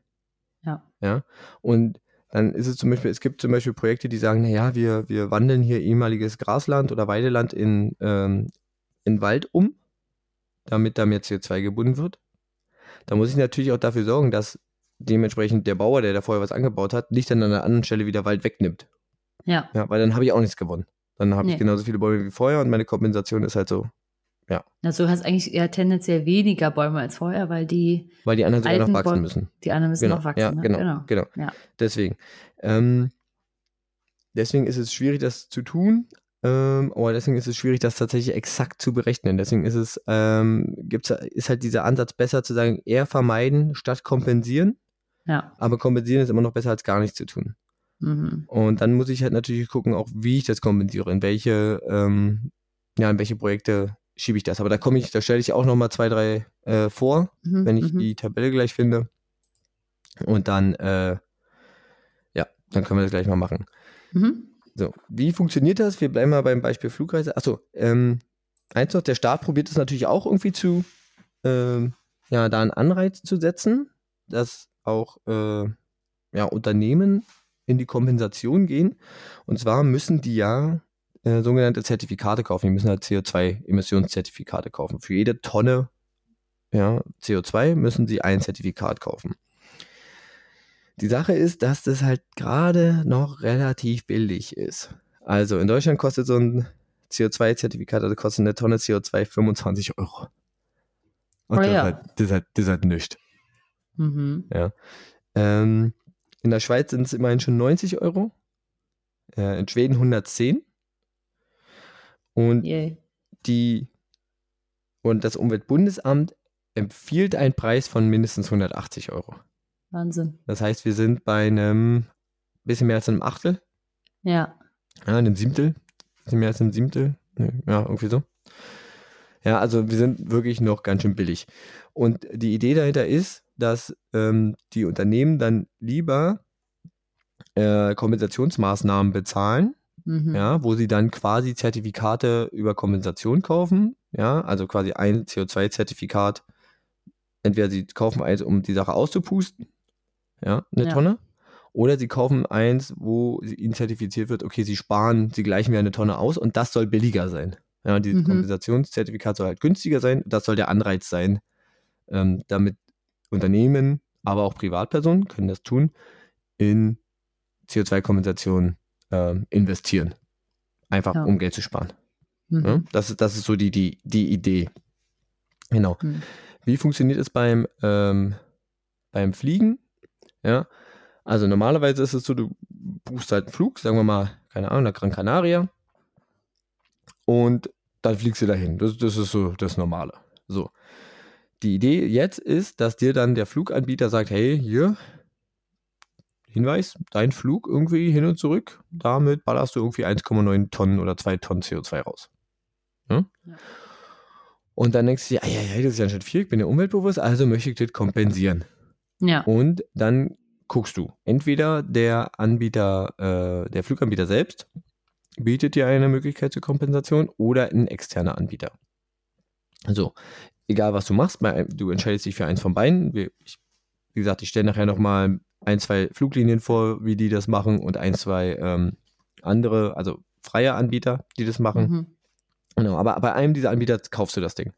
[SPEAKER 1] Ja.
[SPEAKER 2] Ja. Und dann ist es zum Beispiel, es gibt zum Beispiel Projekte, die sagen, naja, wir, wir wandeln hier ehemaliges Grasland oder Weideland in, ähm, in Wald um, damit da mehr CO2 gebunden wird. Da muss ich natürlich auch dafür sorgen, dass dementsprechend der Bauer, der da vorher was angebaut hat, nicht dann an einer anderen Stelle wieder Wald wegnimmt.
[SPEAKER 1] Ja.
[SPEAKER 2] Ja, weil dann habe ich auch nichts gewonnen. Dann habe nee. ich genauso viele Bäume wie vorher und meine Kompensation ist halt so, ja.
[SPEAKER 1] Also du hast eigentlich eher tendenziell weniger Bäume als vorher, weil die.
[SPEAKER 2] Weil die anderen sogar noch wachsen Bäume, müssen.
[SPEAKER 1] Die anderen müssen
[SPEAKER 2] genau.
[SPEAKER 1] noch wachsen.
[SPEAKER 2] Ja, ne? genau. genau. genau. Ja. Deswegen. Ähm, deswegen ist es schwierig, das zu tun. Ähm, aber deswegen ist es schwierig, das tatsächlich exakt zu berechnen. Deswegen ist es, ähm, gibt's, ist halt dieser Ansatz besser zu sagen, eher vermeiden statt kompensieren.
[SPEAKER 1] Ja.
[SPEAKER 2] Aber kompensieren ist immer noch besser als gar nichts zu tun. Mhm. Und dann muss ich halt natürlich gucken, auch wie ich das kompensiere, in welche, ähm, ja, in welche Projekte schiebe ich das. Aber da komme ich, da stelle ich auch nochmal zwei, drei äh, vor, mhm, wenn ich mhm. die Tabelle gleich finde. Und dann, äh, ja, dann können wir das gleich mal machen. Mhm. So, wie funktioniert das? Wir bleiben mal beim Beispiel Flugreise. Achso, ähm, eins noch, der Staat probiert es natürlich auch irgendwie zu, ähm, ja, da einen Anreiz zu setzen, dass auch äh, ja, Unternehmen in die Kompensation gehen. Und zwar müssen die ja äh, sogenannte Zertifikate kaufen. Die müssen halt CO2-Emissionszertifikate kaufen. Für jede Tonne ja, CO2 müssen sie ein Zertifikat kaufen. Die Sache ist, dass das halt gerade noch relativ billig ist. Also in Deutschland kostet so ein CO2-Zertifikat, also kostet eine Tonne CO2 25 Euro. Und oh, das, ja. ist halt, das, ist halt, das ist halt nichts. Mhm. Ja. Ähm, in der Schweiz sind es immerhin schon 90 Euro. Äh, in Schweden 110. Und yeah. die und das Umweltbundesamt empfiehlt einen Preis von mindestens 180 Euro.
[SPEAKER 1] Wahnsinn.
[SPEAKER 2] Das heißt, wir sind bei einem bisschen mehr als einem Achtel.
[SPEAKER 1] Ja.
[SPEAKER 2] Ja, einem Siebtel. Bisschen mehr als einem Siebtel. Ja, irgendwie so. Ja, also wir sind wirklich noch ganz schön billig. Und die Idee dahinter ist, dass ähm, die Unternehmen dann lieber äh, Kompensationsmaßnahmen bezahlen, mhm. ja, wo sie dann quasi Zertifikate über Kompensation kaufen, ja, also quasi ein CO2-Zertifikat. Entweder sie kaufen eins, um die Sache auszupusten, ja, eine ja. Tonne, oder sie kaufen eins, wo ihnen zertifiziert wird, okay, sie sparen, sie gleichen mir eine Tonne aus und das soll billiger sein. Ja, dieses mhm. Kompensationszertifikat soll halt günstiger sein, das soll der Anreiz sein, ähm, damit Unternehmen, aber auch Privatpersonen können das tun, in CO2-Kompensation äh, investieren. Einfach ja. um Geld zu sparen. Mhm. Ja, das, das ist so die, die, die Idee. Genau. Mhm. Wie funktioniert es beim, ähm, beim Fliegen? Ja, also normalerweise ist es so, du buchst halt einen Flug, sagen wir mal, keine Ahnung, nach Gran Canaria und dann fliegst du dahin. Das, das ist so das Normale. So. Die Idee jetzt ist, dass dir dann der Fluganbieter sagt, hey, hier, Hinweis, dein Flug irgendwie hin und zurück, damit ballerst du irgendwie 1,9 Tonnen oder 2 Tonnen CO2 raus. Ja? Ja. Und dann denkst du, ja, ja, ja, das ist ja schon viel, ich bin ja umweltbewusst, also möchte ich das kompensieren.
[SPEAKER 1] Ja.
[SPEAKER 2] Und dann guckst du, entweder der Anbieter, äh, der Fluganbieter selbst bietet dir eine Möglichkeit zur Kompensation oder ein externer Anbieter. So, egal was du machst, du entscheidest dich für eins von beiden. wie gesagt, ich stelle nachher nochmal ein, zwei Fluglinien vor, wie die das machen und ein, zwei ähm, andere, also freie Anbieter, die das machen. Mhm. Genau, aber bei einem dieser Anbieter kaufst du das Ding.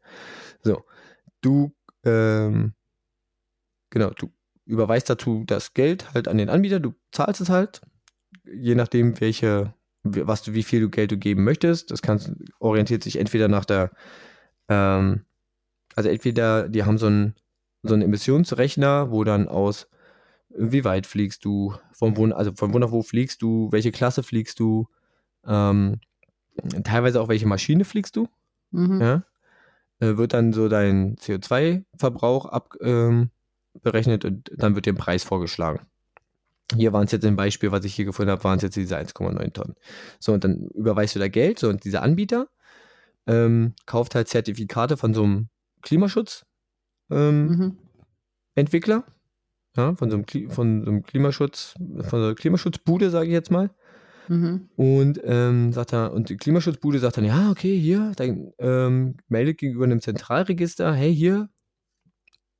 [SPEAKER 2] So, du, ähm, genau, du überweist dazu das Geld halt an den Anbieter, du zahlst es halt, je nachdem, welche, was du, wie viel du Geld du geben möchtest. Das kannst, orientiert sich entweder nach der, ähm, also entweder die haben so einen, so einen Emissionsrechner, wo dann aus wie weit fliegst du, von wo, also von wo nach wo fliegst du, welche Klasse fliegst du, ähm, teilweise auch welche Maschine fliegst du,
[SPEAKER 1] Mhm.
[SPEAKER 2] ja, äh, wird dann so dein CO2-Verbrauch ab, ähm, berechnet und dann wird dir ein Preis vorgeschlagen. Hier waren es jetzt im Beispiel, was ich hier gefunden habe, waren es jetzt diese 1,9 Tonnen. So, und dann überweist du da Geld, so, und dieser Anbieter ähm, kauft halt Zertifikate von so einem Klimaschutz. Ähm,
[SPEAKER 1] Mhm.
[SPEAKER 2] Entwickler, ja, von so einem, Kli von so einem Klimaschutz, von so einer Klimaschutzbude, sage ich jetzt mal.
[SPEAKER 1] Mhm.
[SPEAKER 2] Und ähm, sagt er, und die Klimaschutzbude sagt dann, ja, okay, hier, dann ähm, meldet gegenüber einem Zentralregister, hey, hier,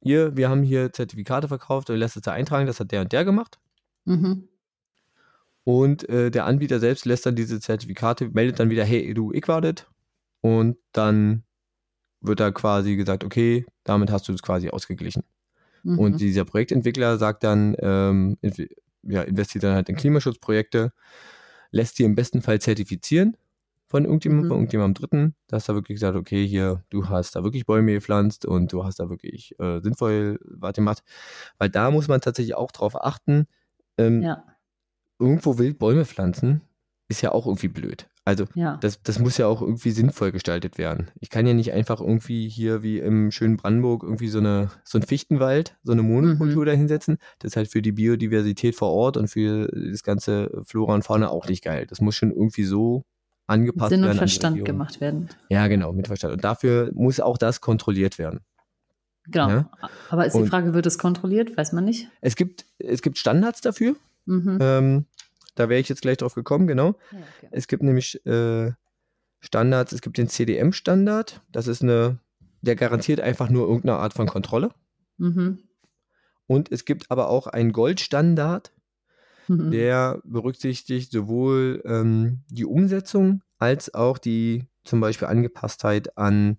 [SPEAKER 2] hier, wir haben hier Zertifikate verkauft, und lässt es da eintragen, das hat der und der gemacht.
[SPEAKER 1] Mhm.
[SPEAKER 2] Und äh, der Anbieter selbst lässt dann diese Zertifikate, meldet dann wieder, hey, du, ich war das. Und dann wird da quasi gesagt, okay, damit hast du es quasi ausgeglichen.
[SPEAKER 1] Mhm.
[SPEAKER 2] Und dieser Projektentwickler sagt dann, ähm, ja, investiert dann halt in Klimaschutzprojekte, lässt die im besten Fall zertifizieren von irgendjemandem,
[SPEAKER 1] Mhm.
[SPEAKER 2] von irgendjemandem Dritten, dass er wirklich sagt, okay, hier, du hast da wirklich Bäume gepflanzt und du hast da wirklich äh, sinnvoll was gemacht. Weil da muss man tatsächlich auch drauf achten, ähm,
[SPEAKER 1] ja,
[SPEAKER 2] irgendwo wild Bäume pflanzen, ist ja auch irgendwie blöd. Also
[SPEAKER 1] ja.
[SPEAKER 2] das, das muss ja auch irgendwie sinnvoll gestaltet werden. Ich kann ja nicht einfach irgendwie hier wie im schönen Brandenburg irgendwie so, eine, so ein Fichtenwald, so eine Monokultur
[SPEAKER 1] Mhm.
[SPEAKER 2] da hinsetzen. Das ist halt für die Biodiversität vor Ort und für das ganze Flora und Fauna auch nicht geil. Das muss schon irgendwie so angepasst
[SPEAKER 1] Sinn
[SPEAKER 2] werden.
[SPEAKER 1] und
[SPEAKER 2] an die
[SPEAKER 1] Verstand gemacht werden.
[SPEAKER 2] Ja, genau, mit Verstand. Und dafür muss auch das kontrolliert werden.
[SPEAKER 1] Genau.
[SPEAKER 2] Ja.
[SPEAKER 1] Aber ist die
[SPEAKER 2] Und-
[SPEAKER 1] Frage, wird es kontrolliert? Weiß man nicht.
[SPEAKER 2] Es gibt, es gibt Standards dafür.
[SPEAKER 1] Mhm.
[SPEAKER 2] Ähm, da wäre ich jetzt gleich drauf gekommen, genau.
[SPEAKER 1] Ja, okay.
[SPEAKER 2] Es gibt nämlich äh, Standards, es gibt den CDM-Standard, das ist eine, der garantiert einfach nur irgendeine Art von Kontrolle.
[SPEAKER 1] Mhm.
[SPEAKER 2] Und es gibt aber auch einen Goldstandard,
[SPEAKER 1] Mhm.
[SPEAKER 2] der berücksichtigt sowohl ähm, die Umsetzung als auch die zum Beispiel Angepasstheit an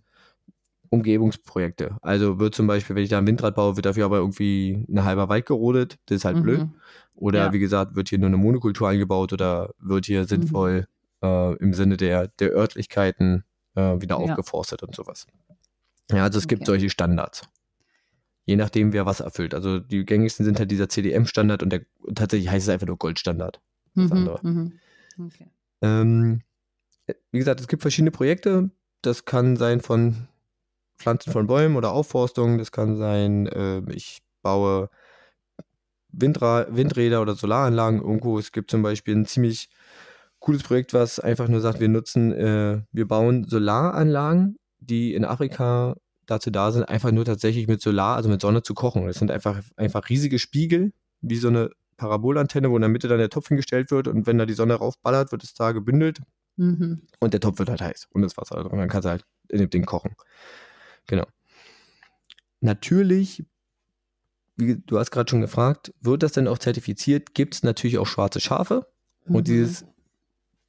[SPEAKER 2] Umgebungsprojekte. Also wird zum Beispiel, wenn ich da ein Windrad baue, wird dafür aber irgendwie ein halber Wald gerodet. Das ist halt blöd.
[SPEAKER 1] Mhm.
[SPEAKER 2] Oder
[SPEAKER 1] Ja.
[SPEAKER 2] wie gesagt, wird hier nur eine Monokultur eingebaut oder wird hier sinnvoll äh, im Sinne der, der Örtlichkeiten äh, wieder
[SPEAKER 1] Ja.
[SPEAKER 2] aufgeforstet und sowas. Ja, also es gibt
[SPEAKER 1] Okay.
[SPEAKER 2] solche Standards. Je nachdem, wer was erfüllt. Also die gängigsten sind halt dieser CDM-Standard und der tatsächlich heißt es einfach nur Goldstandard. das
[SPEAKER 1] Mhm.
[SPEAKER 2] andere.
[SPEAKER 1] Mhm. Okay.
[SPEAKER 2] Ähm, wie gesagt, es gibt verschiedene Projekte. Das kann sein von Pflanzen von Bäumen oder Aufforstung. Das kann sein, äh, ich baue Windra Windräder oder Solaranlagen irgendwo. Es gibt zum Beispiel ein ziemlich cooles Projekt, was einfach nur sagt, wir nutzen, äh, wir bauen Solaranlagen, die in Afrika dazu da sind, einfach nur tatsächlich mit Solar, also mit Sonne zu kochen. Das sind einfach, einfach riesige Spiegel, wie so eine Parabolantenne, wo in der Mitte dann der Topf hingestellt wird und wenn da die Sonne raufballert, wird es da gebündelt
[SPEAKER 1] Mhm.
[SPEAKER 2] und der Topf wird halt heiß und das Wasser drin. Und dann kannst du halt in dem Ding kochen. Genau. Natürlich, wie du hast gerade schon gefragt, wird das denn auch zertifiziert? Gibt es natürlich auch schwarze Schafe
[SPEAKER 1] Mhm.
[SPEAKER 2] und dieses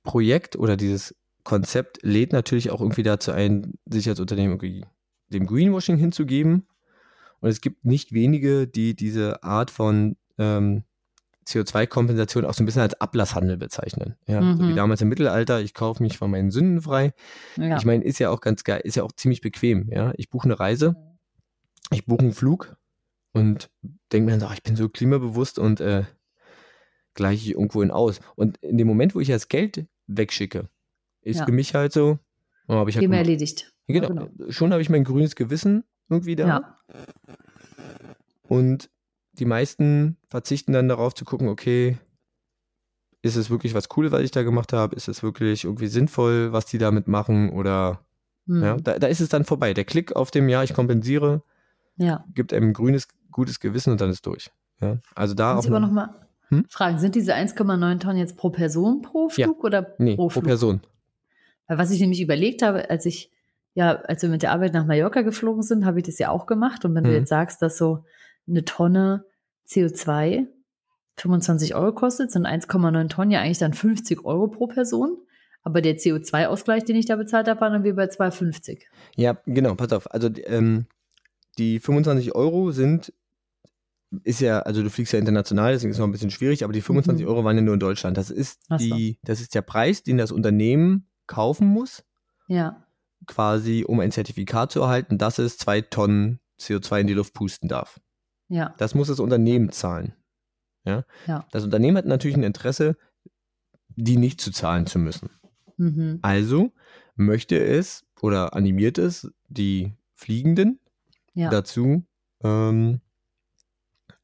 [SPEAKER 2] Projekt oder dieses Konzept lädt natürlich auch irgendwie dazu ein, sich als Unternehmen irgendwie dem Greenwashing hinzugeben. Und es gibt nicht wenige, die diese Art von ähm, CO2-Kompensation auch so ein bisschen als Ablasshandel bezeichnen. Ja, so wie
[SPEAKER 1] Mhm.
[SPEAKER 2] damals im Mittelalter, ich kaufe mich von meinen Sünden frei.
[SPEAKER 1] Ja.
[SPEAKER 2] Ich meine, ist ja auch ganz geil, ist ja auch ziemlich bequem. Ja, ich buche eine Reise, ich buche einen Flug und denke mir dann so, ach, ich bin so klimabewusst und äh, gleiche ich irgendwo in aus. Und in dem Moment, wo ich das Geld wegschicke, ist
[SPEAKER 1] Ja.
[SPEAKER 2] für mich halt so, oh, habe ich halt gemacht.
[SPEAKER 1] erledigt.
[SPEAKER 2] genau,
[SPEAKER 1] Ja, genau.
[SPEAKER 2] schon habe ich mein grünes Gewissen irgendwie da.
[SPEAKER 1] Ja.
[SPEAKER 2] Und die meisten verzichten dann darauf zu gucken, okay, ist es wirklich was Cooles, was ich da gemacht habe? Ist es wirklich irgendwie sinnvoll, was die damit machen? Oder
[SPEAKER 1] Mhm.
[SPEAKER 2] ja, da, da ist es dann vorbei. Der Klick auf dem Ja, ich kompensiere,
[SPEAKER 1] ja.
[SPEAKER 2] gibt einem ein grünes, gutes Gewissen und dann ist durch. Ja, also da
[SPEAKER 1] Muss
[SPEAKER 2] auch noch-
[SPEAKER 1] noch mal
[SPEAKER 2] Hm?
[SPEAKER 1] fragen, sind diese 1,9 Tonnen jetzt pro Person pro
[SPEAKER 2] Ja.
[SPEAKER 1] Flug oder
[SPEAKER 2] nee,
[SPEAKER 1] pro
[SPEAKER 2] pro
[SPEAKER 1] Flug?
[SPEAKER 2] Person.
[SPEAKER 1] Weil was ich nämlich überlegt habe, als ich, ja, als wir mit der Arbeit nach Mallorca geflogen sind, habe ich das ja auch gemacht. Und wenn du
[SPEAKER 2] Mhm.
[SPEAKER 1] jetzt sagst, dass so eine Tonne CO2 25 Euro kostet, sind 1,9 Tonnen ja eigentlich dann 50 Euro pro Person. Aber der CO2-Ausgleich, den ich da bezahlt habe, war dann wie bei 2,50.
[SPEAKER 2] Ja, genau, pass auf. Also ähm, die 25 Euro sind, ist ja, also du fliegst ja international, deswegen ist es noch ein bisschen schwierig, aber die 25
[SPEAKER 1] Mhm.
[SPEAKER 2] Euro waren ja nur in Deutschland. Das ist
[SPEAKER 1] Ach so.
[SPEAKER 2] die, das ist der Preis, den das Unternehmen kaufen muss,
[SPEAKER 1] Ja,
[SPEAKER 2] quasi um ein Zertifikat zu erhalten, dass es zwei Tonnen CO2 in die Luft pusten darf.
[SPEAKER 1] Ja,
[SPEAKER 2] Das muss das Unternehmen zahlen. Ja?
[SPEAKER 1] Ja.
[SPEAKER 2] Das Unternehmen hat natürlich ein Interesse, die nicht zu zahlen zu müssen.
[SPEAKER 1] Mhm.
[SPEAKER 2] Also möchte es oder animiert es die Fliegenden
[SPEAKER 1] Ja.
[SPEAKER 2] dazu, ähm,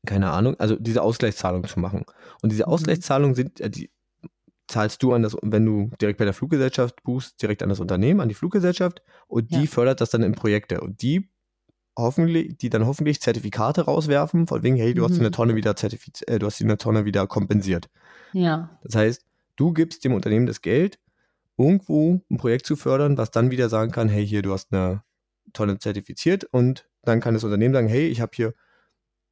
[SPEAKER 2] keine Ahnung, also diese Ausgleichszahlung zu machen. Und diese
[SPEAKER 1] Mhm.
[SPEAKER 2] Ausgleichszahlung sind, äh, die zahlst du an das, wenn du direkt bei der Fluggesellschaft buchst, direkt an das Unternehmen, an die Fluggesellschaft und die
[SPEAKER 1] Ja.
[SPEAKER 2] fördert das dann in Projekte und die hoffentlich, die dann hoffentlich Zertifikate rauswerfen, von wegen, hey, du hast
[SPEAKER 1] Mhm.
[SPEAKER 2] dir eine Tonne wieder zertifiz äh, du hast eine Tonne wieder kompensiert.
[SPEAKER 1] Ja.
[SPEAKER 2] Das heißt, du gibst dem Unternehmen das Geld, irgendwo ein Projekt zu fördern, was dann wieder sagen kann, hey, hier, du hast eine Tonne zertifiziert und dann kann das Unternehmen sagen, hey, ich habe hier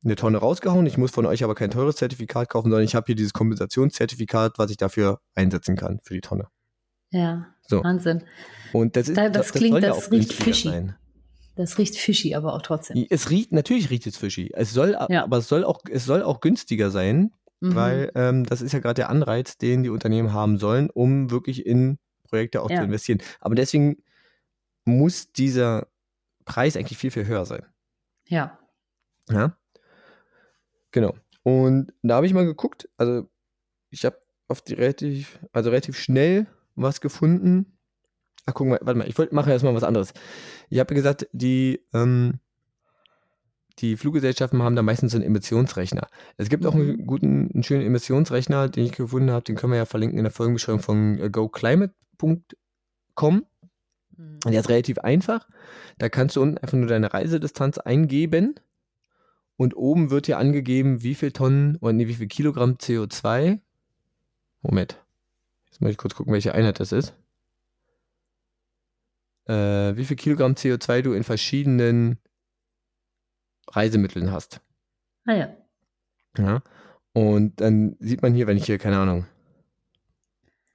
[SPEAKER 2] eine Tonne rausgehauen, ich muss von euch aber kein teures Zertifikat kaufen, sondern ich habe hier dieses Kompensationszertifikat, was ich dafür einsetzen kann für die Tonne.
[SPEAKER 1] Ja.
[SPEAKER 2] So.
[SPEAKER 1] Wahnsinn.
[SPEAKER 2] Und das ist
[SPEAKER 1] Da- das klingt-
[SPEAKER 2] soll ja
[SPEAKER 1] das
[SPEAKER 2] auch
[SPEAKER 1] riecht fishy.
[SPEAKER 2] sein.
[SPEAKER 1] Das riecht fishy, aber auch trotzdem.
[SPEAKER 2] Es riecht, natürlich riecht es fishy. Es soll,
[SPEAKER 1] Ja.
[SPEAKER 2] aber es soll auch, es soll auch günstiger sein,
[SPEAKER 1] Mhm.
[SPEAKER 2] weil ähm, das ist ja gerade der Anreiz, den die Unternehmen haben sollen, um wirklich in Projekte auch
[SPEAKER 1] Ja.
[SPEAKER 2] zu investieren. Aber deswegen muss dieser Preis eigentlich viel, viel höher sein.
[SPEAKER 1] Ja.
[SPEAKER 2] Ja. Genau. Und da habe ich mal geguckt, also ich habe auf die relativ, also relativ schnell was gefunden. Ach, guck mal, warte mal, ich wollte mache erstmal was anderes. Ich habe gesagt, die, ähm, die Fluggesellschaften haben da meistens so einen Emissionsrechner. Es gibt auch einen
[SPEAKER 1] Mhm.
[SPEAKER 2] guten, einen schönen Emissionsrechner, den ich gefunden habe, den können wir ja verlinken in der Folgenbeschreibung von äh, goclimate.com.
[SPEAKER 1] Mhm.
[SPEAKER 2] Und der ist relativ einfach. Da kannst du unten einfach nur deine Reisedistanz eingeben und oben wird dir angegeben, wie viel Tonnen oder nee, wie viel Kilogramm CO2. Moment. Jetzt muss ich kurz gucken, welche Einheit das ist. Äh, wie viel Kilogramm CO2 du in verschiedenen Reisemitteln hast.
[SPEAKER 1] Ah ja.
[SPEAKER 2] Ja. Und dann sieht man hier, wenn ich hier, keine Ahnung,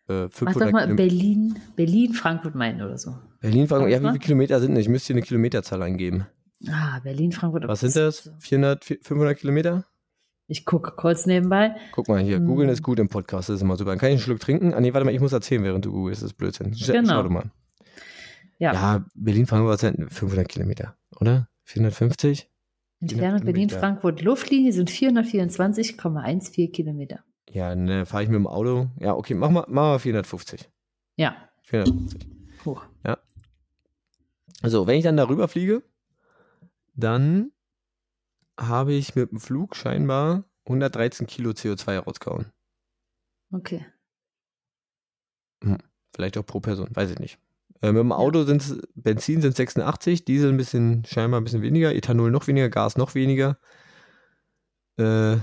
[SPEAKER 2] äh,
[SPEAKER 1] Mach
[SPEAKER 2] 500
[SPEAKER 1] doch mal Berlin, Berlin, Frankfurt, Main oder so.
[SPEAKER 2] Berlin, Frankfurt, ja, wie viele Kilometer sind das? Ich müsste hier eine Kilometerzahl eingeben.
[SPEAKER 1] Ah, Berlin, Frankfurt.
[SPEAKER 2] Was sind das? 400, 500 Kilometer?
[SPEAKER 1] Ich gucke kurz nebenbei.
[SPEAKER 2] Guck mal hier,
[SPEAKER 1] Hm.
[SPEAKER 2] googeln ist gut im Podcast, das ist immer super. Dann kann ich einen Schluck trinken. Ah nee, warte mal, ich muss erzählen, während du googelst, das ist Blödsinn. Sch
[SPEAKER 1] Genau.
[SPEAKER 2] Schau doch mal.
[SPEAKER 1] Ja.
[SPEAKER 2] Ja, Berlin, Frankfurt sind 500 Kilometer, oder? 450?
[SPEAKER 1] Entfernung
[SPEAKER 2] Kilometer.
[SPEAKER 1] Berlin, Frankfurt, Luftlinie sind 424,14 Kilometer.
[SPEAKER 2] Ja, ne, fahre ich mit dem Auto. Ja, okay, mach mal, mach mal 450.
[SPEAKER 1] Ja.
[SPEAKER 2] 450.
[SPEAKER 1] Hoch.
[SPEAKER 2] Also, wenn ich dann darüber fliege, dann habe ich mit dem Flug scheinbar 113 Kilo CO2 rausgehauen.
[SPEAKER 1] Okay.
[SPEAKER 2] Vielleicht auch pro Person, weiß ich nicht. Äh, mit dem Auto sind es, Benzin sind 86, Diesel ein bisschen, scheinbar ein bisschen weniger, Ethanol noch weniger, Gas noch weniger. Äh,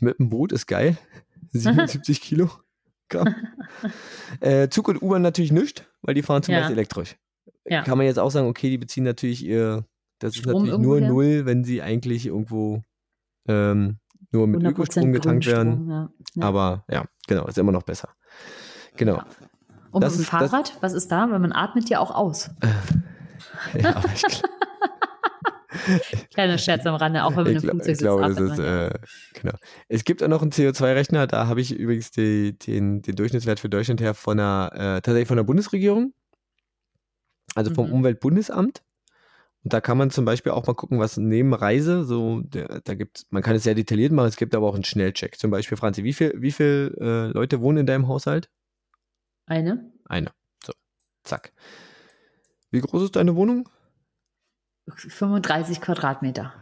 [SPEAKER 2] mit dem Boot ist geil. 77 Kilo. Äh, Zug und U-Bahn natürlich nicht, weil die fahren zumeist
[SPEAKER 1] Ja.
[SPEAKER 2] elektrisch.
[SPEAKER 1] Ja.
[SPEAKER 2] Kann man jetzt auch sagen, okay, die beziehen natürlich ihr, das ist
[SPEAKER 1] Strom
[SPEAKER 2] natürlich nur null, wenn sie eigentlich irgendwo ähm, nur mit
[SPEAKER 1] 100%
[SPEAKER 2] Ökostrom getankt werden.
[SPEAKER 1] Ja.
[SPEAKER 2] Aber ja, genau, ist immer noch besser. Genau.
[SPEAKER 1] Ja. Und
[SPEAKER 2] Das
[SPEAKER 1] mit dem
[SPEAKER 2] ist- das-
[SPEAKER 1] Fahrrad, was ist da? Weil man atmet ja auch aus.
[SPEAKER 2] Ja, aber ich,
[SPEAKER 1] Kleiner Scherz am Rande, auch wenn man
[SPEAKER 2] ich,
[SPEAKER 1] im Flugzeug
[SPEAKER 2] ich
[SPEAKER 1] sitzt.
[SPEAKER 2] glaube, das ist,
[SPEAKER 1] ja.
[SPEAKER 2] äh, genau. Es gibt auch noch einen CO2-Rechner, da habe ich übrigens die, den, den Durchschnittswert für Deutschland her von der, äh, tatsächlich von der Bundesregierung, also vom
[SPEAKER 1] Mhm.
[SPEAKER 2] Umweltbundesamt. Und da kann man zum Beispiel auch mal gucken, was neben Reise, so, der, da gibt man kann es sehr detailliert machen, es gibt aber auch einen Schnellcheck. Zum Beispiel, Franzi, wie viel, wie viel äh, Leute wohnen in deinem Haushalt?
[SPEAKER 1] Eine?
[SPEAKER 2] Eine. So, zack. Wie groß ist deine Wohnung?
[SPEAKER 1] 35 Quadratmeter.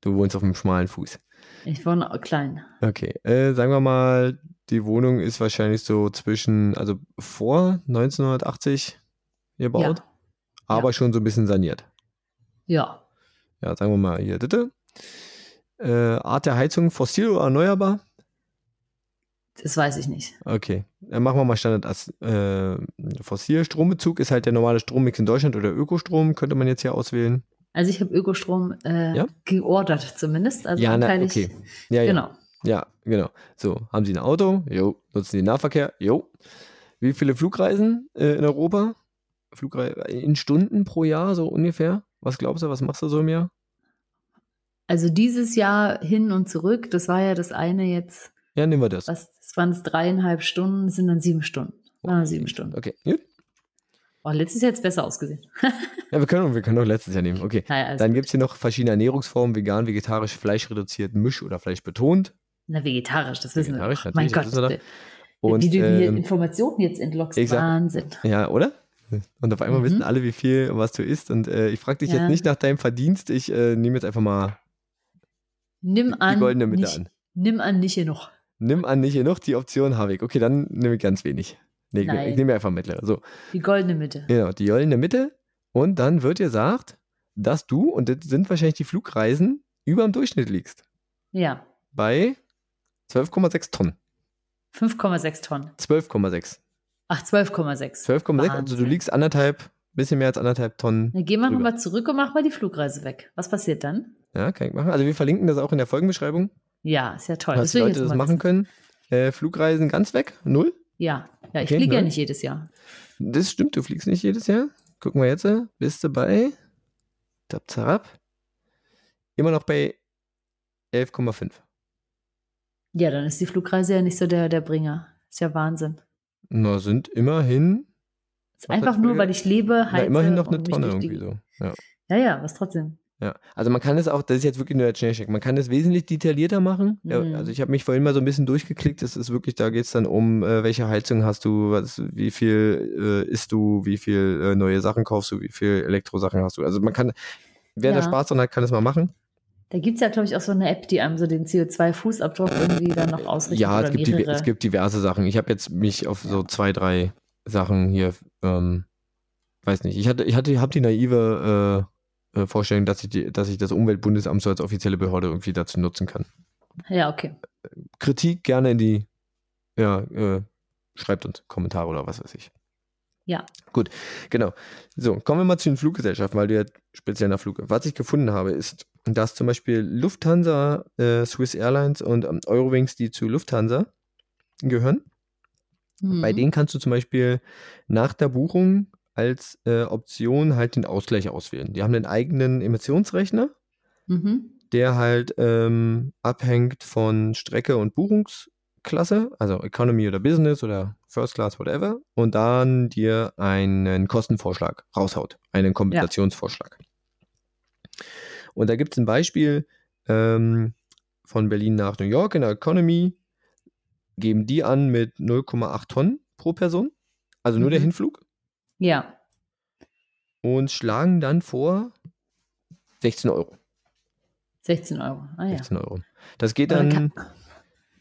[SPEAKER 2] Du wohnst auf einem schmalen Fuß.
[SPEAKER 1] Ich wohne klein.
[SPEAKER 2] Okay, äh, sagen wir mal, die Wohnung ist wahrscheinlich so zwischen, also vor 1980 gebaut,
[SPEAKER 1] Ja.
[SPEAKER 2] aber schon so ein bisschen saniert.
[SPEAKER 1] Ja.
[SPEAKER 2] Ja, sagen wir mal hier, bitte. Äh, Art der Heizung, fossil oder erneuerbar?
[SPEAKER 1] Das weiß ich nicht.
[SPEAKER 2] Okay, dann machen wir mal Standard als äh, fossil. Strombezug ist halt der normale Strommix in Deutschland oder Ökostrom, könnte man jetzt hier auswählen.
[SPEAKER 1] Also ich habe Ökostrom äh,
[SPEAKER 2] Ja?
[SPEAKER 1] geordert zumindest. Also
[SPEAKER 2] ja, na, okay. Ja, ja.
[SPEAKER 1] Genau.
[SPEAKER 2] Ja, genau. So, haben Sie ein Auto? Jo. Nutzen Sie den Nahverkehr? Jo. Wie viele Flugreisen äh, in Europa? Flugre in Stunden pro Jahr, so ungefähr? Was glaubst du, was machst du so im Jahr?
[SPEAKER 1] Also dieses Jahr hin und zurück, das war ja das eine jetzt,
[SPEAKER 2] Ja, nehmen wir das.
[SPEAKER 1] was das waren es dreieinhalb Stunden, sind dann sieben Stunden. Waren sieben Stunden.
[SPEAKER 2] Okay, gut.
[SPEAKER 1] Oh, letztes Jahr jetzt besser ausgesehen.
[SPEAKER 2] Ja, wir können, wir können doch letztes Jahr nehmen. Okay.
[SPEAKER 1] Naja, also,
[SPEAKER 2] Dann gibt es hier noch verschiedene Ernährungsformen, vegan, vegetarisch, fleischreduziert, misch- oder fleischbetont.
[SPEAKER 1] na, vegetarisch, das wissen
[SPEAKER 2] Vegetarisch,
[SPEAKER 1] wir. Mein Gott.
[SPEAKER 2] das Und,
[SPEAKER 1] Wie du hier
[SPEAKER 2] ähm,
[SPEAKER 1] Informationen jetzt entlockst,
[SPEAKER 2] sag-
[SPEAKER 1] Wahnsinn.
[SPEAKER 2] Ja, oder? Und auf einmal
[SPEAKER 1] Mhm.
[SPEAKER 2] wissen alle, wie viel was du isst. Und äh, ich frage dich
[SPEAKER 1] Ja.
[SPEAKER 2] jetzt nicht nach deinem Verdienst. Ich äh, nehme jetzt einfach mal
[SPEAKER 1] Nimm
[SPEAKER 2] die
[SPEAKER 1] an,
[SPEAKER 2] goldene Mitte
[SPEAKER 1] nicht,
[SPEAKER 2] an.
[SPEAKER 1] nimm an, nicht genug.
[SPEAKER 2] Nimm an, nicht genug. Die Option habe ich. Okay, dann nehme ich ganz wenig. Nee, ich,
[SPEAKER 1] Nein.
[SPEAKER 2] ich nehme einfach mittlere. So,
[SPEAKER 1] Die goldene Mitte.
[SPEAKER 2] genau, die goldene Mitte. Und dann wird dir gesagt, dass du, und das sind wahrscheinlich die Flugreisen, über dem Durchschnitt liegst.
[SPEAKER 1] Ja,
[SPEAKER 2] Bei 12,6 Tonnen.
[SPEAKER 1] 5,6 Tonnen.
[SPEAKER 2] 12,6.
[SPEAKER 1] Ach, 12,6.
[SPEAKER 2] 12,6. Also du liegst anderthalb, bisschen mehr als anderthalb Tonnen.
[SPEAKER 1] Dann gehen wir
[SPEAKER 2] drüber.
[SPEAKER 1] mal zurück und machen mal die Flugreise weg. Was passiert dann?
[SPEAKER 2] Ja, kann ich machen. Also wir verlinken das auch in der Folgenbeschreibung,
[SPEAKER 1] Ja, ist ja toll.
[SPEAKER 2] dass
[SPEAKER 1] ich
[SPEAKER 2] Leute das machen können. Äh, Flugreisen ganz weg, null.
[SPEAKER 1] Ja, ja ich
[SPEAKER 2] Okay,
[SPEAKER 1] fliege ja nicht jedes Jahr.
[SPEAKER 2] Das stimmt, du fliegst nicht jedes Jahr. Gucken wir jetzt, äh, bist du bei Tap Zarab. Immer noch bei 11,5.
[SPEAKER 1] Ja, dann ist die Flugreise ja nicht so der, der Bringer. Ist ja Wahnsinn.
[SPEAKER 2] Na, sind immerhin,
[SPEAKER 1] Ist einfach nur, weil ich lebe,
[SPEAKER 2] na,
[SPEAKER 1] heize
[SPEAKER 2] immerhin noch eine Tonne irgendwie so. Ja.
[SPEAKER 1] Ja, ja, was trotzdem.
[SPEAKER 2] Ja, also man kann es auch, das ist jetzt wirklich nur der Schnellcheck, man kann es wesentlich detaillierter machen. Ja,
[SPEAKER 1] Mhm.
[SPEAKER 2] also ich habe mich vorhin mal so ein bisschen durchgeklickt, das ist wirklich, da geht es dann um, äh, welche Heizung hast du, was, wie viel äh, isst du, wie viel äh, neue Sachen kaufst du, wie viel Elektrosachen hast du. Also man kann, wer da
[SPEAKER 1] Ja.
[SPEAKER 2] Spaß dran hat, kann es mal machen.
[SPEAKER 1] Da gibt es ja, glaube ich, auch so eine App, die einem so den CO2-Fußabdruck irgendwie dann noch ausrichtet.
[SPEAKER 2] Ja, es gibt, die, es gibt diverse Sachen. Ich habe jetzt mich auf so zwei, drei Sachen hier, ähm, weiß nicht, ich hatte, ich hatte, habe die naive äh, Vorstellung, dass ich, die, dass ich das Umweltbundesamt so als offizielle Behörde irgendwie dazu nutzen kann.
[SPEAKER 1] Ja, okay.
[SPEAKER 2] Kritik gerne in die, ja, äh, schreibt uns Kommentare oder was weiß ich.
[SPEAKER 1] Ja.
[SPEAKER 2] Gut, genau. So, kommen wir mal zu den Fluggesellschaften, weil du ja speziell nach Flug. Was ich gefunden habe, ist, dass zum Beispiel Lufthansa, äh, Swiss Airlines und ähm, Eurowings, die zu Lufthansa gehören,
[SPEAKER 1] Mhm.
[SPEAKER 2] bei denen kannst du zum Beispiel nach der Buchung als äh, Option halt den Ausgleich auswählen. Die haben einen eigenen Emissionsrechner,
[SPEAKER 1] Mhm.
[SPEAKER 2] der halt ähm, abhängt von Strecke und Buchungsklasse, also Economy oder Business oder First Class, whatever, und dann dir einen Kostenvorschlag raushaut, einen Kompensationsvorschlag. Und da gibt es ein Beispiel ähm, von Berlin nach New York in der Economy, geben die an mit 0,8 Tonnen pro Person, also nur der
[SPEAKER 1] Mhm.
[SPEAKER 2] Hinflug,
[SPEAKER 1] Ja.
[SPEAKER 2] und schlagen dann vor 16 Euro.
[SPEAKER 1] 16 Euro. Ah ja.
[SPEAKER 2] 16 Euro. Das geht dann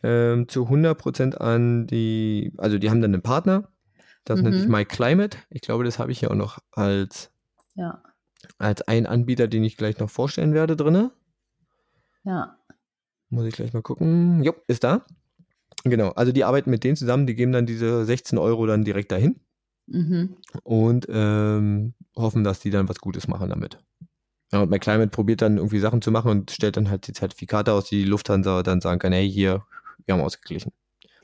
[SPEAKER 2] ähm, zu 100% an die, also die haben dann einen Partner, das nennt
[SPEAKER 1] Mhm.
[SPEAKER 2] sich MyClimate. Ich glaube, das habe ich ja auch noch als,
[SPEAKER 1] Ja.
[SPEAKER 2] als einen Anbieter, den ich gleich noch vorstellen werde, drinne.
[SPEAKER 1] Ja.
[SPEAKER 2] Muss ich gleich mal gucken. Jo, ist da. Genau, also die arbeiten mit denen zusammen, die geben dann diese 16 Euro dann direkt dahin
[SPEAKER 1] Mhm.
[SPEAKER 2] und ähm, hoffen, dass die dann was Gutes machen damit. Ja, und MyClimate probiert dann irgendwie Sachen zu machen und stellt dann halt die Zertifikate aus, die die Lufthansa dann sagen kann, hey, hier, wir haben ausgeglichen.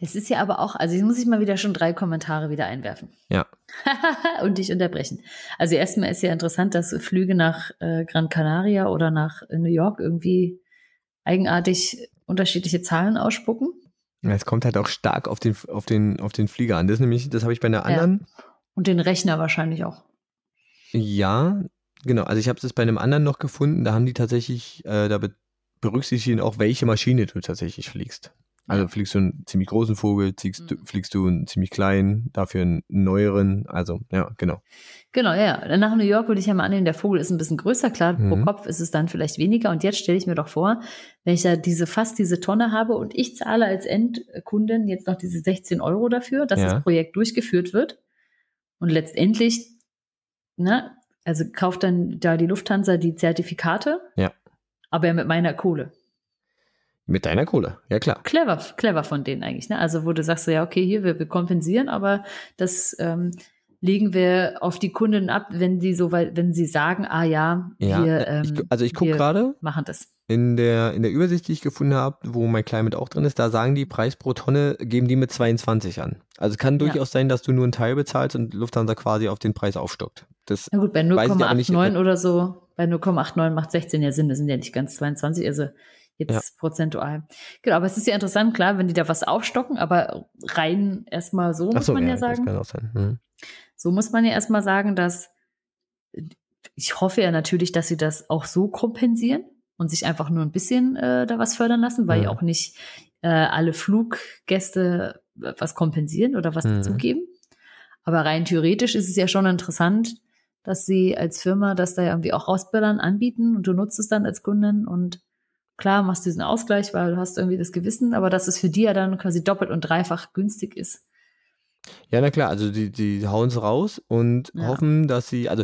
[SPEAKER 1] Das ist ja aber auch, also jetzt muss ich mal wieder schon drei Kommentare wieder einwerfen.
[SPEAKER 2] Ja.
[SPEAKER 1] und dich unterbrechen. Also erstmal ist ja interessant, dass Flüge nach äh, Gran Canaria oder nach New York irgendwie eigenartig unterschiedliche Zahlen ausspucken.
[SPEAKER 2] Ja, Es kommt halt auch stark auf den, auf den, auf den Flieger an. Das ist nämlich, das habe ich bei einer anderen.
[SPEAKER 1] Und den Rechner wahrscheinlich auch.
[SPEAKER 2] Ja, genau. Also ich habe es bei einem anderen noch gefunden. Da haben die tatsächlich, äh, da be berücksichtigen auch, welche Maschine du tatsächlich fliegst. Also fliegst du einen ziemlich großen Vogel, fliegst, du,
[SPEAKER 1] Mhm.
[SPEAKER 2] fliegst du einen ziemlich kleinen, dafür einen neueren. Also ja, genau.
[SPEAKER 1] Genau, ja. Nach New York würde ich ja mal annehmen, der Vogel ist ein bisschen größer. Klar, pro
[SPEAKER 2] Mhm.
[SPEAKER 1] Kopf ist es dann vielleicht weniger. Und jetzt stelle ich mir doch vor, wenn ich da diese, fast diese Tonne habe und ich zahle als Endkundin jetzt noch diese 16 Euro dafür, dass
[SPEAKER 2] Ja.
[SPEAKER 1] das Projekt durchgeführt wird. Und letztendlich, ne, also kauft dann da die Lufthansa die Zertifikate.
[SPEAKER 2] Ja.
[SPEAKER 1] Aber ja mit meiner Kohle.
[SPEAKER 2] Mit deiner Kohle, ja klar.
[SPEAKER 1] Clever, clever von denen eigentlich. Ne? Also wo du sagst, ja, okay, hier, wir, wir kompensieren, aber das ähm, legen wir auf die Kunden ab, wenn sie so weit, wenn sie sagen, ah ja,
[SPEAKER 2] Ja,
[SPEAKER 1] wir
[SPEAKER 2] äh, ich,
[SPEAKER 1] ähm,
[SPEAKER 2] also ich gucke
[SPEAKER 1] wir
[SPEAKER 2] gerade
[SPEAKER 1] machen das.
[SPEAKER 2] In der, in der Übersicht, die ich gefunden habe, wo mein Climate auch drin ist, da sagen die Preis pro Tonne, geben die mit 22 an. Also es kann
[SPEAKER 1] Ja.
[SPEAKER 2] durchaus sein, dass du nur einen Teil bezahlst und Lufthansa quasi auf den Preis aufstockt. Das
[SPEAKER 1] Na gut, bei
[SPEAKER 2] Weiß ich aber nicht,
[SPEAKER 1] 0,89
[SPEAKER 2] äh,
[SPEAKER 1] oder so, bei 0,89 macht 16 ja Sinn, das sind ja nicht ganz 22, also jetzt prozentual. Genau, aber es ist ja interessant, klar, wenn die da was aufstocken, aber rein erstmal so, muss
[SPEAKER 2] so,
[SPEAKER 1] man ja,
[SPEAKER 2] das
[SPEAKER 1] sagen.
[SPEAKER 2] kann auch sein. Mhm.
[SPEAKER 1] So muss man ja erstmal sagen, dass ich hoffe ja natürlich, dass sie das auch so kompensieren und sich einfach nur ein bisschen äh, da was fördern lassen, weil ja auch nicht äh, alle Fluggäste was kompensieren oder was
[SPEAKER 2] Mhm.
[SPEAKER 1] dazugeben. Aber rein theoretisch ist es ja schon interessant, dass sie als Firma das da ja irgendwie auch rausbildern, anbieten und du nutzt es dann als Kundin und klar machst du diesen Ausgleich, weil du hast irgendwie das Gewissen, aber dass es für die ja dann quasi doppelt und dreifach günstig ist.
[SPEAKER 2] Ja, na klar, also die, die hauen es raus und
[SPEAKER 1] Ja.
[SPEAKER 2] hoffen, dass sie, also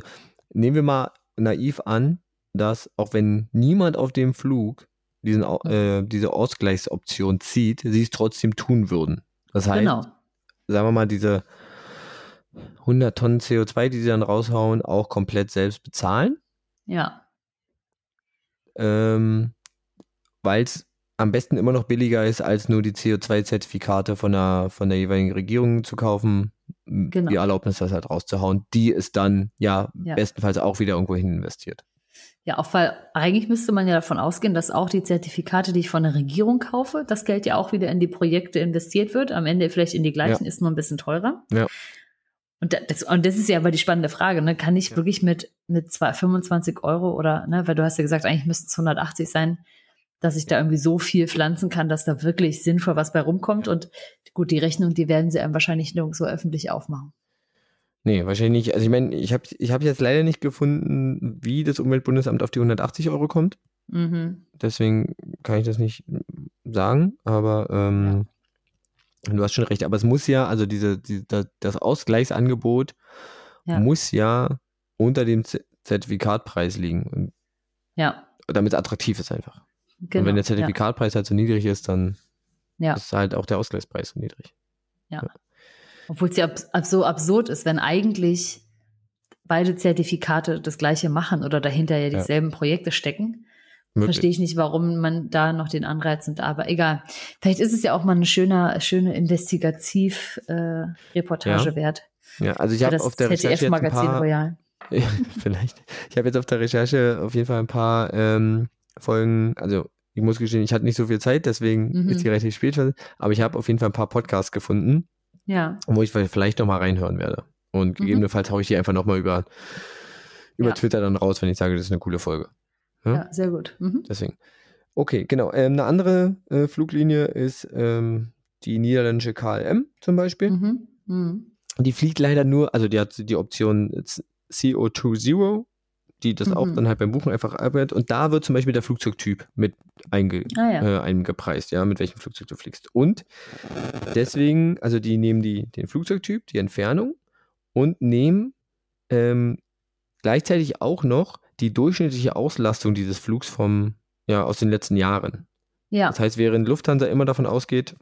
[SPEAKER 2] nehmen wir mal naiv an, dass auch wenn niemand auf dem Flug diesen, Au- äh, diese Ausgleichsoption zieht, sie es trotzdem tun würden. Das heißt,
[SPEAKER 1] Genau.
[SPEAKER 2] sagen wir mal, diese 100 Tonnen CO2, die sie dann raushauen, auch komplett selbst bezahlen,
[SPEAKER 1] Ja.
[SPEAKER 2] ähm, weil es am besten immer noch billiger ist, als nur die CO2-Zertifikate von der, von der jeweiligen Regierung zu kaufen,
[SPEAKER 1] Genau.
[SPEAKER 2] die Erlaubnis, das halt rauszuhauen, die es dann ja,
[SPEAKER 1] Ja.
[SPEAKER 2] bestenfalls auch wieder irgendwo hin investiert.
[SPEAKER 1] Ja, auch weil eigentlich müsste man ja davon ausgehen, dass auch die Zertifikate, die ich von der Regierung kaufe, das Geld ja auch wieder in die Projekte investiert wird. Am Ende vielleicht in die gleichen, ist nur ein bisschen teurer.
[SPEAKER 2] Ja.
[SPEAKER 1] Und da- das, und das ist ja aber die spannende Frage, ne? Kann ich
[SPEAKER 2] Ja.
[SPEAKER 1] wirklich mit, mit zwei, 25 Euro oder, ne, weil du hast ja gesagt, eigentlich müssten es 180 sein, dass ich da irgendwie so viel pflanzen kann, dass da wirklich sinnvoll was bei rumkommt. Und gut, die Rechnung, die werden sie einem wahrscheinlich nirgendwo öffentlich aufmachen.
[SPEAKER 2] Nee, wahrscheinlich nicht. Also ich meine, ich habe ich hab jetzt leider nicht gefunden, wie das Umweltbundesamt auf die 180 Euro kommt.
[SPEAKER 1] Mhm.
[SPEAKER 2] Deswegen kann ich das nicht sagen, aber ähm, du hast schon recht. Aber es muss ja, also diese, die, das, Ausgleichsangebot
[SPEAKER 1] Ja.
[SPEAKER 2] muss ja unter dem Z Zertifikatpreis liegen, und-
[SPEAKER 1] Ja,
[SPEAKER 2] damit es attraktiv ist einfach.
[SPEAKER 1] genau.
[SPEAKER 2] Und wenn der
[SPEAKER 1] ja.
[SPEAKER 2] Zertifikatpreis halt so niedrig ist, dann
[SPEAKER 1] Ja.
[SPEAKER 2] ist halt auch der Ausgleichspreis so niedrig.
[SPEAKER 1] Obwohl es ja ab so absurd ist, wenn eigentlich beide Zertifikate das gleiche machen oder dahinter ja
[SPEAKER 2] Ja.
[SPEAKER 1] dieselben Projekte stecken.
[SPEAKER 2] Möglich.
[SPEAKER 1] Verstehe ich nicht, warum man da noch den Anreiz nimmt. Aber egal. Vielleicht ist es ja auch mal eine schöne, schöne Investigativ-Reportage äh,
[SPEAKER 2] Ja.
[SPEAKER 1] wert.
[SPEAKER 2] Ja, also ich habe auf der Recherche jetzt ein paar,
[SPEAKER 1] Royal.
[SPEAKER 2] Ja, vielleicht. Ich habe jetzt auf der Recherche auf jeden Fall ein paar ähm, Folgen, also ich muss gestehen, ich hatte nicht so viel Zeit, deswegen
[SPEAKER 1] Mhm.
[SPEAKER 2] ist die relativ spät, aber ich habe auf jeden Fall ein paar Podcasts gefunden,
[SPEAKER 1] Ja,
[SPEAKER 2] wo ich vielleicht nochmal reinhören werde. Und
[SPEAKER 1] Mhm.
[SPEAKER 2] gegebenenfalls haue ich die einfach nochmal über, über
[SPEAKER 1] Ja.
[SPEAKER 2] Twitter dann raus, wenn ich sage, das ist eine coole Folge. Ja?
[SPEAKER 1] ja, sehr gut. Mhm.
[SPEAKER 2] Deswegen. Okay, genau. Ähm, eine andere äh, Fluglinie ist ähm, die niederländische KLM zum Beispiel.
[SPEAKER 1] Mhm. Mhm.
[SPEAKER 2] Die fliegt leider nur, also die hat die Option CO2 Zero, die das auch
[SPEAKER 1] Mhm.
[SPEAKER 2] dann halt beim Buchen einfach arbeitet. Und da wird zum Beispiel der Flugzeugtyp mit einge,
[SPEAKER 1] Ah ja.
[SPEAKER 2] äh, eingepreist, ja, mit welchem Flugzeug du fliegst. Und deswegen, also die nehmen die, den Flugzeugtyp, die Entfernung und nehmen ähm, gleichzeitig auch noch die durchschnittliche Auslastung dieses Flugs vom, ja, aus den letzten Jahren.
[SPEAKER 1] ja.
[SPEAKER 2] Das heißt, während Lufthansa immer davon ausgeht,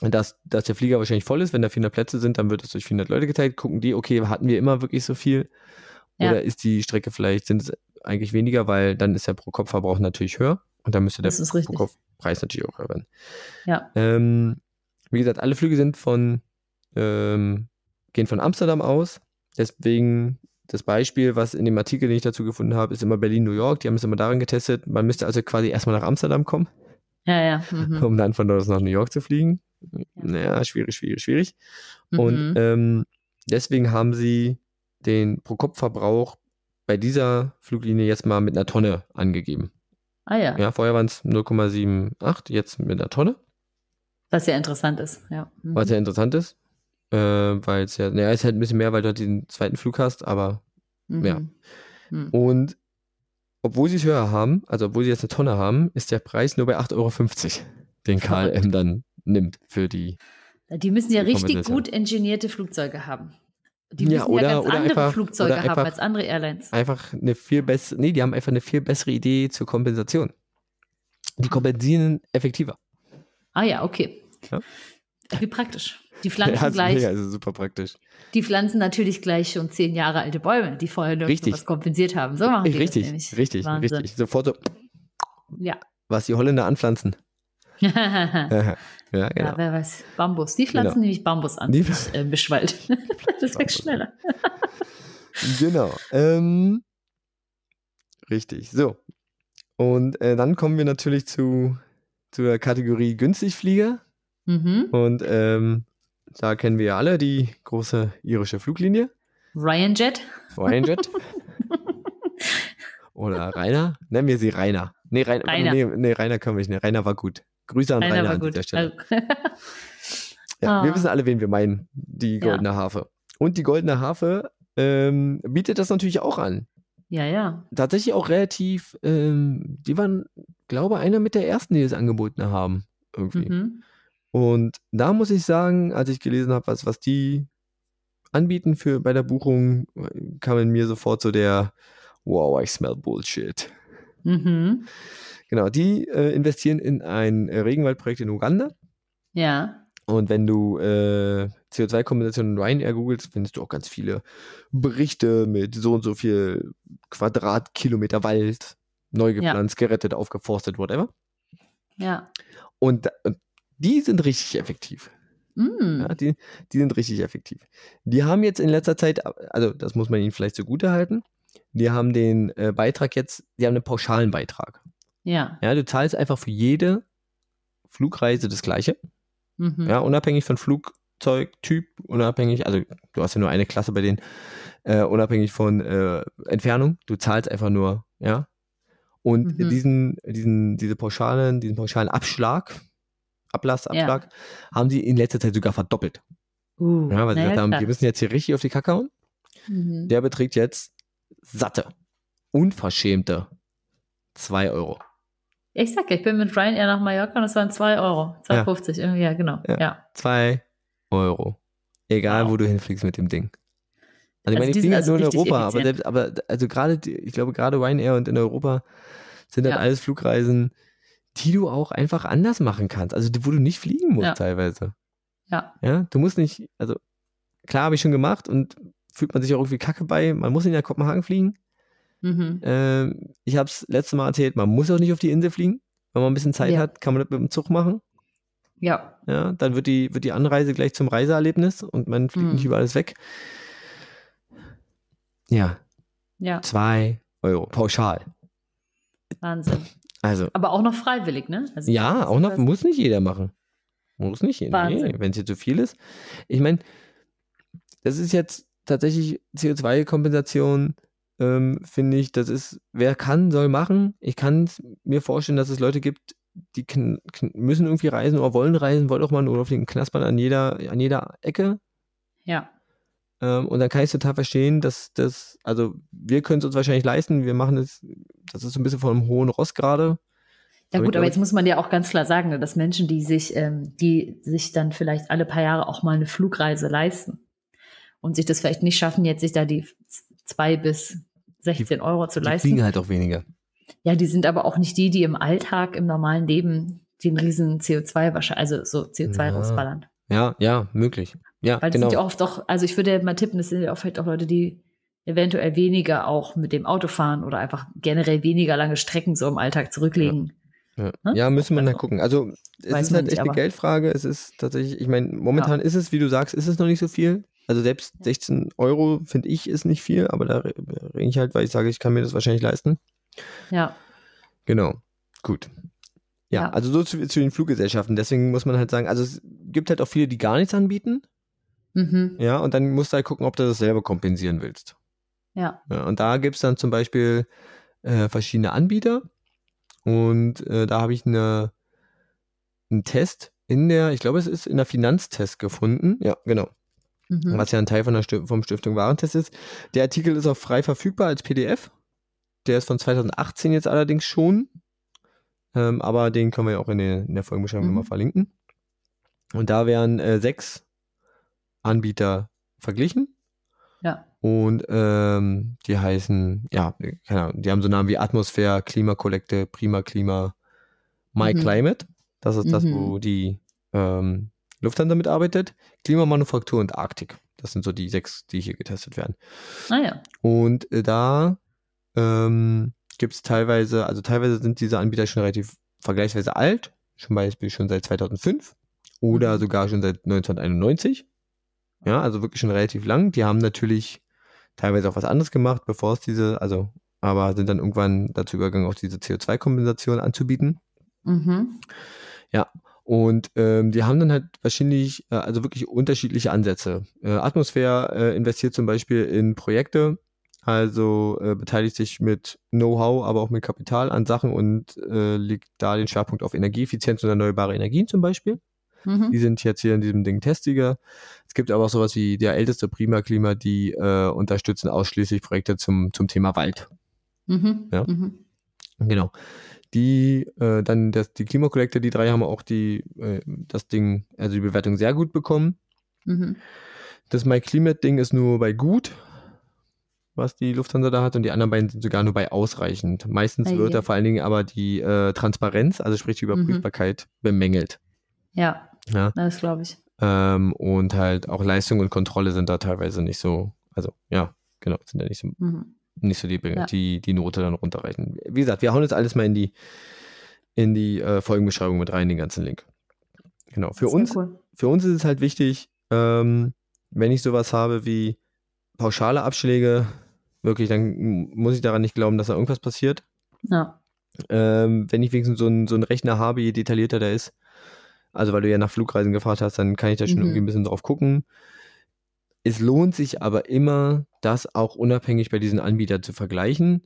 [SPEAKER 2] dass, dass der Flieger wahrscheinlich voll ist, wenn da 400 Plätze sind, dann wird es durch 400 Leute geteilt, gucken die, okay, hatten wir immer wirklich so viel?
[SPEAKER 1] Ja.
[SPEAKER 2] Oder ist die Strecke vielleicht, sind es eigentlich weniger, weil dann ist der Pro-Kopf-Verbrauch natürlich höher und dann müsste der. Pro-Kopf-Preis natürlich auch höher werden.
[SPEAKER 1] Ja.
[SPEAKER 2] Ähm, wie gesagt, alle Flüge sind von, ähm, gehen von Amsterdam aus, deswegen das Beispiel, was in dem Artikel, den ich dazu gefunden habe, ist immer Berlin-New York. Die haben es immer darin getestet. Man müsste also quasi erstmal nach Amsterdam kommen
[SPEAKER 1] Ja, ja. Mhm.
[SPEAKER 2] um dann von dort aus nach New York zu fliegen. Naja, schwierig, schwierig, schwierig. Und
[SPEAKER 1] Mhm.
[SPEAKER 2] ähm, deswegen haben sie den Pro-Kopf-Verbrauch bei dieser Fluglinie jetzt mal mit einer Tonne angegeben.
[SPEAKER 1] ah ja.
[SPEAKER 2] Ja, vorher waren es 0,78, jetzt mit einer Tonne,
[SPEAKER 1] Was ja interessant ist. Ja. Mhm.
[SPEAKER 2] was ja interessant ist. Äh, weil es ja, naja, ist halt ein bisschen mehr, weil du halt den zweiten Flug hast, aber
[SPEAKER 1] Mhm.
[SPEAKER 2] ja.
[SPEAKER 1] Mhm.
[SPEAKER 2] und obwohl sie es höher haben, also obwohl sie jetzt eine Tonne haben, ist der Preis nur bei 8,50 Euro, den. KLM dann nimmt für die
[SPEAKER 1] Die müssen ja richtig gut ingenierte Flugzeuge haben. Die
[SPEAKER 2] Ja,
[SPEAKER 1] müssen
[SPEAKER 2] oder-
[SPEAKER 1] ja ganz andere
[SPEAKER 2] einfach-
[SPEAKER 1] Flugzeuge haben
[SPEAKER 2] einfach-
[SPEAKER 1] als andere Airlines.
[SPEAKER 2] einfach eine viel bessere, nee, die haben einfach eine viel bessere Idee zur Kompensation. Die kompensieren effektiver.
[SPEAKER 1] Ah ja, okay.
[SPEAKER 2] Ja.
[SPEAKER 1] Wie praktisch. Die pflanzen
[SPEAKER 2] Ja,
[SPEAKER 1] gleich,
[SPEAKER 2] mega, also super praktisch.
[SPEAKER 1] die pflanzen natürlich gleich schon zehn Jahre alte Bäume, die vorher
[SPEAKER 2] Richtig.
[SPEAKER 1] was kompensiert haben. So machen die
[SPEAKER 2] richtig,
[SPEAKER 1] das nämlich.
[SPEAKER 2] richtig,
[SPEAKER 1] Wahnsinn.
[SPEAKER 2] richtig. Sofort so,
[SPEAKER 1] Ja.
[SPEAKER 2] was die Holländer anpflanzen.
[SPEAKER 1] ja,
[SPEAKER 2] ja, genau.
[SPEAKER 1] wer weiß. Bambus. Die pflanzen
[SPEAKER 2] Genau.
[SPEAKER 1] nämlich Bambus an.
[SPEAKER 2] Die-
[SPEAKER 1] äh, Mischwald. das wächst schneller.
[SPEAKER 2] Genau. Ähm, richtig. So. Und äh, dann kommen wir natürlich zu, zu der Kategorie Günstigflieger.
[SPEAKER 1] Mhm.
[SPEAKER 2] Und ähm, da kennen wir ja alle die große irische Fluglinie.
[SPEAKER 1] Ryan Jet.
[SPEAKER 2] Ryanajet. Oder Rainer. Nennen wir sie Rainer. Nee, Rainer,
[SPEAKER 1] Rainer.
[SPEAKER 2] Nee, nee, Rainer können wir nicht. Nee, Rainer war gut. Grüße an Rainer,
[SPEAKER 1] Einer war
[SPEAKER 2] an dieser Stelle.
[SPEAKER 1] Also,
[SPEAKER 2] Ja,
[SPEAKER 1] Ah.
[SPEAKER 2] wir wissen alle, wen wir meinen, die goldene Harfe. Und die goldene Harfe ähm, bietet das natürlich auch an.
[SPEAKER 1] Ja, ja.
[SPEAKER 2] Tatsächlich auch relativ, ähm, die waren, glaube einer mit der ersten, die das angeboten haben. Irgendwie.
[SPEAKER 1] Mhm.
[SPEAKER 2] Und da muss ich sagen, als ich gelesen habe, was, was die anbieten für bei der Buchung, kam in mir sofort so der Wow, I smell Bullshit.
[SPEAKER 1] Mhm.
[SPEAKER 2] Genau, die äh, investieren in ein äh, Regenwaldprojekt in Uganda.
[SPEAKER 1] Ja.
[SPEAKER 2] Und wenn du äh, CO2-Kompensation in Ryanair googelst, findest du auch ganz viele Berichte mit so und so viel Quadratkilometer Wald, neu gepflanzt, gerettet, aufgeforstet, whatever.
[SPEAKER 1] Ja.
[SPEAKER 2] Und, und die sind richtig effektiv.
[SPEAKER 1] Mm.
[SPEAKER 2] Ja, die, die sind richtig effektiv. Die haben jetzt in letzter Zeit, also das muss man ihnen vielleicht zugute halten, die haben den äh, Beitrag jetzt, die haben einen pauschalen Beitrag.
[SPEAKER 1] Ja.
[SPEAKER 2] Ja, du zahlst einfach für jede Flugreise das gleiche.
[SPEAKER 1] Mhm.
[SPEAKER 2] Ja, unabhängig von Flugzeugtyp, unabhängig, also du hast ja nur eine Klasse bei denen, äh, unabhängig von äh, Entfernung, du zahlst einfach nur, ja. Und
[SPEAKER 1] Mhm.
[SPEAKER 2] diesen, diesen, diese pauschalen, diesen pauschalen Abschlag, Ablassabschlag, haben sie in letzter Zeit sogar verdoppelt.
[SPEAKER 1] Uh,
[SPEAKER 2] Ja, weil sie gesagt haben, wir müssen jetzt hier richtig auf die Kacke hauen.
[SPEAKER 1] Mhm.
[SPEAKER 2] Der beträgt jetzt satte, unverschämte 2 Euro.
[SPEAKER 1] Ich sag ja, ich bin mit Ryanair nach Mallorca und das waren 2 Euro. 2,50 irgendwie, ja, genau.
[SPEAKER 2] Ja.
[SPEAKER 1] Ja.
[SPEAKER 2] 2 Euro. Egal,
[SPEAKER 1] Wow.
[SPEAKER 2] wo du hinfliegst mit dem Ding. Also, ich
[SPEAKER 1] Also
[SPEAKER 2] meine,
[SPEAKER 1] die
[SPEAKER 2] ich fliege
[SPEAKER 1] also
[SPEAKER 2] nur in Europa, aber, selbst, aber also gerade, ich glaube, gerade Ryanair und in Europa sind halt
[SPEAKER 1] Ja.
[SPEAKER 2] alles Flugreisen, die du auch einfach anders machen kannst. Also, wo du nicht fliegen musst
[SPEAKER 1] Ja.
[SPEAKER 2] teilweise.
[SPEAKER 1] Ja.
[SPEAKER 2] Ja, du musst nicht, also klar habe ich schon gemacht und fühlt man sich auch irgendwie kacke bei. Man muss in ja Kopenhagen fliegen.
[SPEAKER 1] Mhm.
[SPEAKER 2] Ähm, ich habe es letztes Mal erzählt, man muss auch nicht auf die Insel fliegen. Wenn man ein bisschen Zeit
[SPEAKER 1] Ja.
[SPEAKER 2] hat, kann man das mit dem Zug machen.
[SPEAKER 1] Ja.
[SPEAKER 2] Ja, dann wird die, wird die Anreise gleich zum Reiseerlebnis und man fliegt
[SPEAKER 1] Mhm.
[SPEAKER 2] nicht über alles weg. Ja,
[SPEAKER 1] Ja.
[SPEAKER 2] zwei Euro pauschal.
[SPEAKER 1] Wahnsinn.
[SPEAKER 2] Also,
[SPEAKER 1] Aber auch noch freiwillig, ne? Also
[SPEAKER 2] ja, auch noch, muss nicht jeder machen. Muss nicht jeder. Nee. Wenn es jetzt zu viel ist. Ich meine, das ist jetzt tatsächlich CO2-Kompensation, ähm, finde ich, das ist, wer kann, soll machen. Ich kann mir vorstellen, dass es Leute gibt, die müssen irgendwie reisen oder wollen reisen, wollen auch mal nur auf den Knaspern an jeder, an jeder Ecke.
[SPEAKER 1] Ja.
[SPEAKER 2] Ähm, und dann kann ich total verstehen, dass das, also wir können es uns wahrscheinlich leisten, wir machen es, das ist so ein bisschen von einem hohen Ross gerade.
[SPEAKER 1] Ja
[SPEAKER 2] Aber
[SPEAKER 1] gut, aber jetzt muss man ja auch ganz klar sagen, ne, dass Menschen, die sich, ähm, die sich dann vielleicht alle paar Jahre auch mal eine Flugreise leisten und sich das vielleicht nicht schaffen, jetzt sich da die zwei bis 16 Euro zu
[SPEAKER 2] Die
[SPEAKER 1] leisten.
[SPEAKER 2] fliegen halt auch weniger.
[SPEAKER 1] Ja, die sind aber auch nicht die, die im Alltag, im normalen Leben den riesen CO2 wahrscheinlich, also so CO2
[SPEAKER 2] Ja.
[SPEAKER 1] rausballern.
[SPEAKER 2] Ja, ja, möglich. Ja,
[SPEAKER 1] Weil das
[SPEAKER 2] genau.
[SPEAKER 1] sind ja oft auch, also ich würde mal tippen, das sind ja auch vielleicht auch Leute, die eventuell weniger auch mit dem Auto fahren oder einfach generell weniger lange Strecken so im Alltag zurücklegen.
[SPEAKER 2] Ja,
[SPEAKER 1] Ne?
[SPEAKER 2] ja müssen wir
[SPEAKER 1] Also,
[SPEAKER 2] dann gucken. Also es ist halt
[SPEAKER 1] nicht,
[SPEAKER 2] echt eine
[SPEAKER 1] aber-
[SPEAKER 2] Geldfrage. Es ist tatsächlich, ich meine, momentan ist es, wie du sagst, ist es noch nicht so viel. Also selbst 16 Euro finde ich ist nicht viel, aber da re- rede ich halt, weil ich sage, ich kann mir das wahrscheinlich leisten.
[SPEAKER 1] Ja,
[SPEAKER 2] Genau. Gut. Ja,
[SPEAKER 1] Ja.
[SPEAKER 2] also so zu, zu den Fluggesellschaften. Deswegen muss man halt sagen, also es gibt halt auch viele, die gar nichts anbieten.
[SPEAKER 1] mhm.
[SPEAKER 2] Ja, und dann musst du halt gucken, ob du das selber kompensieren willst.
[SPEAKER 1] ja,
[SPEAKER 2] Ja, und da gibt es dann zum Beispiel äh, verschiedene Anbieter. Und äh, da habe ich eine, einen Test in der, ich glaube, es ist in der Finanztest gefunden. Ja, genau.
[SPEAKER 1] Mhm.
[SPEAKER 2] Was ja ein Teil von der Sti- vom Stiftung Warentest ist. Der Artikel ist auch frei verfügbar als PDF. Der ist von 2018 jetzt allerdings schon. Ähm, aber den können wir ja auch in der, in der Folgenbeschreibung
[SPEAKER 1] Mhm.
[SPEAKER 2] nochmal verlinken. Und da werden äh, sechs Anbieter verglichen.
[SPEAKER 1] ja,
[SPEAKER 2] Und ähm, die heißen, ja, keine Ahnung, die haben so Namen wie Atmosphäre, Klimakollekte, Prima Klima, My
[SPEAKER 1] Mhm.
[SPEAKER 2] Climate. Das ist das,
[SPEAKER 1] Mhm.
[SPEAKER 2] wo die ähm, Lufthansa mitarbeitet. Klimamanufaktur und Arktik. Das sind so die sechs, die hier getestet werden.
[SPEAKER 1] naja,
[SPEAKER 2] Und äh, da ähm, gibt es teilweise, also teilweise sind diese Anbieter schon relativ vergleichsweise alt, zum Beispiel schon seit 2005 oder
[SPEAKER 1] Mhm.
[SPEAKER 2] sogar schon seit 1991. Ja, also wirklich schon relativ lang. Die haben natürlich teilweise auch was anderes gemacht, bevor es diese, also, aber sind dann irgendwann dazu übergegangen, auch diese CO2-Kompensation anzubieten.
[SPEAKER 1] mhm.
[SPEAKER 2] Und ähm, die haben dann halt wahrscheinlich, äh, also wirklich unterschiedliche Ansätze. Äh, Atmosphäre äh, investiert zum Beispiel in Projekte, also äh, beteiligt sich mit Know-how, aber auch mit Kapital an Sachen und äh, legt da den Schwerpunkt auf Energieeffizienz und erneuerbare Energien zum Beispiel.
[SPEAKER 1] Mhm.
[SPEAKER 2] Die sind jetzt hier in diesem Ding Testsieger. Es gibt aber auch sowas wie der älteste Prima Klima, die äh, unterstützen ausschließlich Projekte zum, zum Thema Wald.
[SPEAKER 1] Mhm.
[SPEAKER 2] Ja.
[SPEAKER 1] Mhm.
[SPEAKER 2] Genau. Die, äh, dann das, die Klimakollektor, die drei haben auch die, äh, das Ding, also die Bewertung sehr gut bekommen.
[SPEAKER 1] Mhm.
[SPEAKER 2] Das MyClimate-Ding ist nur bei gut, was die Lufthansa da hat, und die anderen beiden sind sogar nur bei ausreichend. Meistens
[SPEAKER 1] Ei,
[SPEAKER 2] wird da vor allen Dingen aber die äh, Transparenz, also sprich die
[SPEAKER 1] Mhm.
[SPEAKER 2] Überprüfbarkeit, bemängelt.
[SPEAKER 1] Ja,
[SPEAKER 2] Ja.
[SPEAKER 1] das glaube ich.
[SPEAKER 2] Ähm, und halt auch Leistung und Kontrolle sind da teilweise nicht so, also ja, genau, sind da nicht so,
[SPEAKER 1] Mhm.
[SPEAKER 2] Nicht so die,
[SPEAKER 1] Ja.
[SPEAKER 2] die, die Note dann runterreichen. Wie gesagt, wir hauen jetzt alles mal in die, in die äh, Folgenbeschreibung mit rein, den ganzen Link. Genau. Für uns
[SPEAKER 1] Cool.
[SPEAKER 2] für uns ist es halt wichtig, ähm, wenn ich sowas habe wie pauschale Abschläge, wirklich, dann muss ich daran nicht glauben, dass da irgendwas passiert.
[SPEAKER 1] Ja.
[SPEAKER 2] Ähm, wenn ich wenigstens so einen, so einen Rechner habe, je detaillierter der ist, also weil du ja nach Flugreisen gefragt hast, dann kann ich da schon
[SPEAKER 1] Mhm.
[SPEAKER 2] irgendwie ein bisschen drauf gucken. Es lohnt sich aber immer, das auch unabhängig bei diesen Anbietern zu vergleichen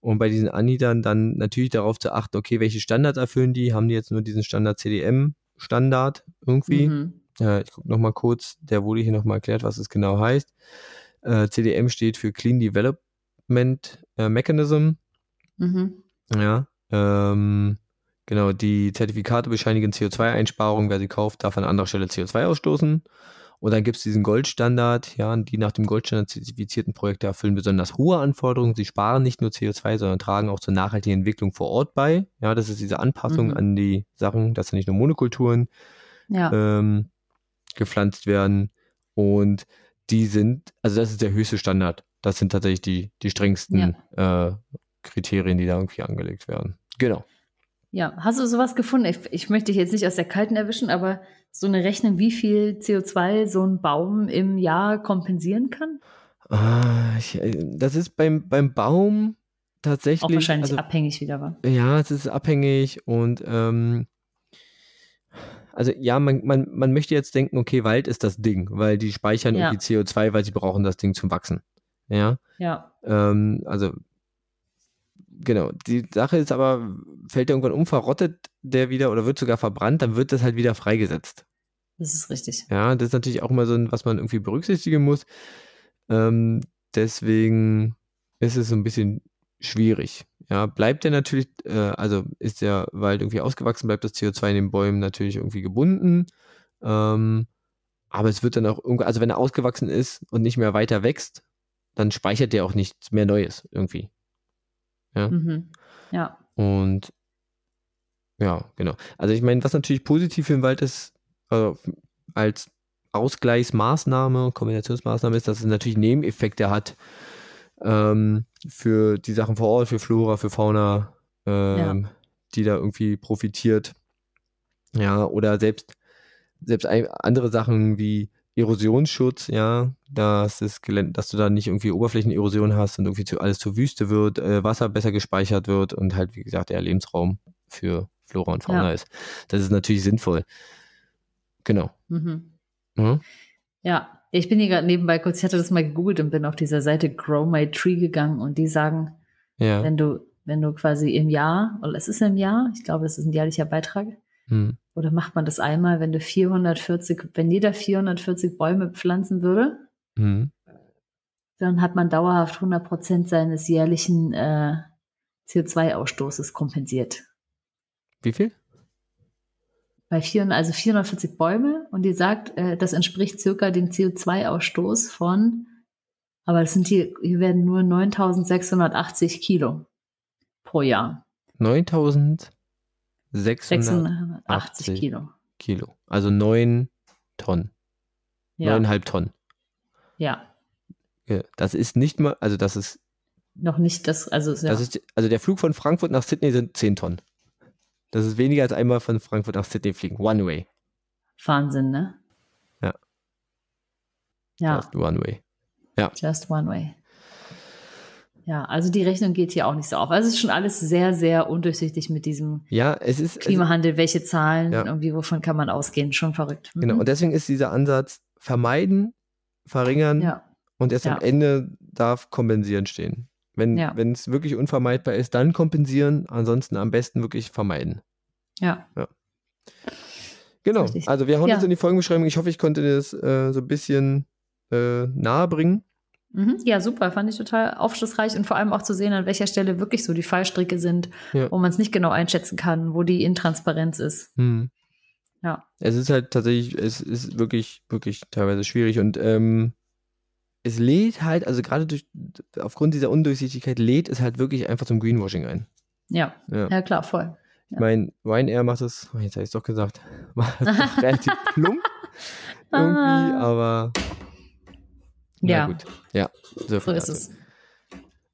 [SPEAKER 2] und bei diesen Anbietern dann natürlich darauf zu achten, okay, welche Standards erfüllen die? Haben die jetzt nur diesen Standard CDM-Standard irgendwie?
[SPEAKER 1] Mhm.
[SPEAKER 2] Äh, ich gucke nochmal kurz, der wurde hier nochmal erklärt, was es genau heißt. Äh, CDM steht für Clean Development äh, Mechanism.
[SPEAKER 1] Mhm.
[SPEAKER 2] Ja. Ähm, genau, die Zertifikate bescheinigen CO2-Einsparungen. Wer sie kauft, darf an anderer Stelle CO2 ausstoßen. Und dann gibt es diesen Goldstandard, ja, die nach dem Goldstandard zertifizierten Projekte erfüllen besonders hohe Anforderungen. Sie sparen nicht nur CO2, sondern tragen auch zur nachhaltigen Entwicklung vor Ort bei. Ja, das ist diese Anpassung
[SPEAKER 1] Mhm.
[SPEAKER 2] an die Sachen, dass da nicht nur Monokulturen
[SPEAKER 1] Ja.
[SPEAKER 2] ähm, gepflanzt werden. Und die sind, also das ist der höchste Standard. Das sind tatsächlich die, die strengsten äh, Kriterien, die da irgendwie angelegt werden. Genau.
[SPEAKER 1] Ja, hast du sowas gefunden? Ich, ich möchte dich jetzt nicht aus der Kalten erwischen, aber so eine Rechnung, wie viel CO2 so ein Baum im Jahr kompensieren kann?
[SPEAKER 2] Ah, ich, äh, das ist beim, beim Baum tatsächlich.
[SPEAKER 1] Auch wahrscheinlich
[SPEAKER 2] also,
[SPEAKER 1] abhängig wieder war.
[SPEAKER 2] Ja, es ist abhängig und ähm, also ja, man, man, man möchte jetzt denken, okay, Wald ist das Ding, weil die speichern
[SPEAKER 1] Ja.
[SPEAKER 2] irgendwie CO2, weil sie brauchen das Ding zum Wachsen. Ja.
[SPEAKER 1] Ja.
[SPEAKER 2] Ähm, also, genau. Die Sache ist aber, fällt der irgendwann um, verrottet der wieder oder wird sogar verbrannt, dann wird das halt wieder freigesetzt.
[SPEAKER 1] Das ist richtig.
[SPEAKER 2] Ja, das ist natürlich auch mal so ein, was man irgendwie berücksichtigen muss. Ähm, deswegen ist es so ein bisschen schwierig. Ja, bleibt der natürlich, äh, also ist der Wald irgendwie ausgewachsen, bleibt das CO2 in den Bäumen natürlich irgendwie gebunden. Ähm, aber es wird dann auch irgendwie, also wenn er ausgewachsen ist und nicht mehr weiter wächst, dann speichert der auch nichts mehr Neues irgendwie.
[SPEAKER 1] Mhm. Ja.
[SPEAKER 2] Und ja, genau. Also ich meine, was natürlich positiv für den Wald ist, äh, als Ausgleichsmaßnahme, Kombinationsmaßnahme ist, dass es natürlich Nebeneffekte hat ähm, für die Sachen vor Ort, für Flora, für Fauna, ähm, die da irgendwie profitiert. Ja, oder selbst, selbst andere Sachen wie Erosionsschutz, ja, dass, das Gelände, dass du da nicht irgendwie Oberflächenerosion hast und irgendwie zu, alles zur Wüste wird, äh, Wasser besser gespeichert wird und halt, wie gesagt, der Lebensraum für Flora und Fauna
[SPEAKER 1] Ja.
[SPEAKER 2] ist. Das ist natürlich sinnvoll. Genau.
[SPEAKER 1] Mhm.
[SPEAKER 2] Mhm.
[SPEAKER 1] Ja, ich bin hier gerade nebenbei kurz, ich hatte das mal gegoogelt und bin auf dieser Seite Grow My Tree gegangen und die sagen,
[SPEAKER 2] Ja.
[SPEAKER 1] wenn du, wenn du quasi im Jahr, oder es ist im Jahr, ich glaube, das ist ein jährlicher Beitrag,
[SPEAKER 2] Hm.
[SPEAKER 1] Oder macht man das einmal, wenn du 440, wenn jeder 440 Bäume pflanzen würde,
[SPEAKER 2] Hm.
[SPEAKER 1] dann hat man dauerhaft 100 Prozent seines jährlichen äh, CO2-Ausstoßes kompensiert.
[SPEAKER 2] Wie viel?
[SPEAKER 1] Bei 400, also 440 Bäume und die sagt, äh, das entspricht circa dem CO2-Ausstoß von, aber das sind hier, hier werden nur 9680 Kilo pro Jahr.
[SPEAKER 2] 9680
[SPEAKER 1] 680 Kilo.
[SPEAKER 2] Kilo. Also 9 Tonnen.
[SPEAKER 1] Ja,
[SPEAKER 2] 9,5 Tonnen.
[SPEAKER 1] ja.
[SPEAKER 2] Ja, Das ist nicht mal, also das ist,
[SPEAKER 1] Noch nicht das, also ja.
[SPEAKER 2] das ist, also der Flug von Frankfurt nach Sydney sind 10 Tonnen. Das ist weniger als einmal von Frankfurt nach Sydney fliegen. One way.
[SPEAKER 1] Wahnsinn, ne?
[SPEAKER 2] Ja.
[SPEAKER 1] Ja,
[SPEAKER 2] Just one way.
[SPEAKER 1] just one way. Ja, also die Rechnung geht hier auch nicht so auf. Also es ist schon alles sehr, sehr undurchsichtig mit diesem
[SPEAKER 2] Ja, es ist, es ist
[SPEAKER 1] Klimawandel. Welche Zahlen,
[SPEAKER 2] Ja.
[SPEAKER 1] irgendwie, wovon kann man ausgehen? Schon verrückt. Mhm.
[SPEAKER 2] genau. Und deswegen ist dieser Ansatz vermeiden, verringern
[SPEAKER 1] ja,
[SPEAKER 2] und erst
[SPEAKER 1] Ja.
[SPEAKER 2] am Ende darf kompensieren stehen. Wenn es wirklich unvermeidbar ist, dann kompensieren, ansonsten am besten wirklich vermeiden.
[SPEAKER 1] ja.
[SPEAKER 2] Genau. Also wir hauen
[SPEAKER 1] Ja.
[SPEAKER 2] das in die Folgenbeschreibung. Ich hoffe, ich konnte das äh, so ein bisschen äh, nahe bringen.
[SPEAKER 1] Mhm. Ja, super. Fand ich total aufschlussreich und vor allem auch zu sehen, an welcher Stelle wirklich so die Fallstricke sind,
[SPEAKER 2] Ja.
[SPEAKER 1] wo man es nicht genau einschätzen kann, wo die Intransparenz ist.
[SPEAKER 2] Hm.
[SPEAKER 1] Ja.
[SPEAKER 2] Es ist halt tatsächlich, es ist wirklich, wirklich teilweise schwierig und ähm, es lädt halt, also gerade durch, aufgrund dieser Undurchsichtigkeit lädt es halt wirklich einfach zum Greenwashing ein.
[SPEAKER 1] Ja,
[SPEAKER 2] Ja.
[SPEAKER 1] ja klar, voll.
[SPEAKER 2] Ich meine, Ryanair macht das, oh, jetzt habe ich es doch gesagt, macht das relativ plump irgendwie,
[SPEAKER 1] Ah.
[SPEAKER 2] aber
[SPEAKER 1] Ja,
[SPEAKER 2] gut. Ja, so,
[SPEAKER 1] so ist es.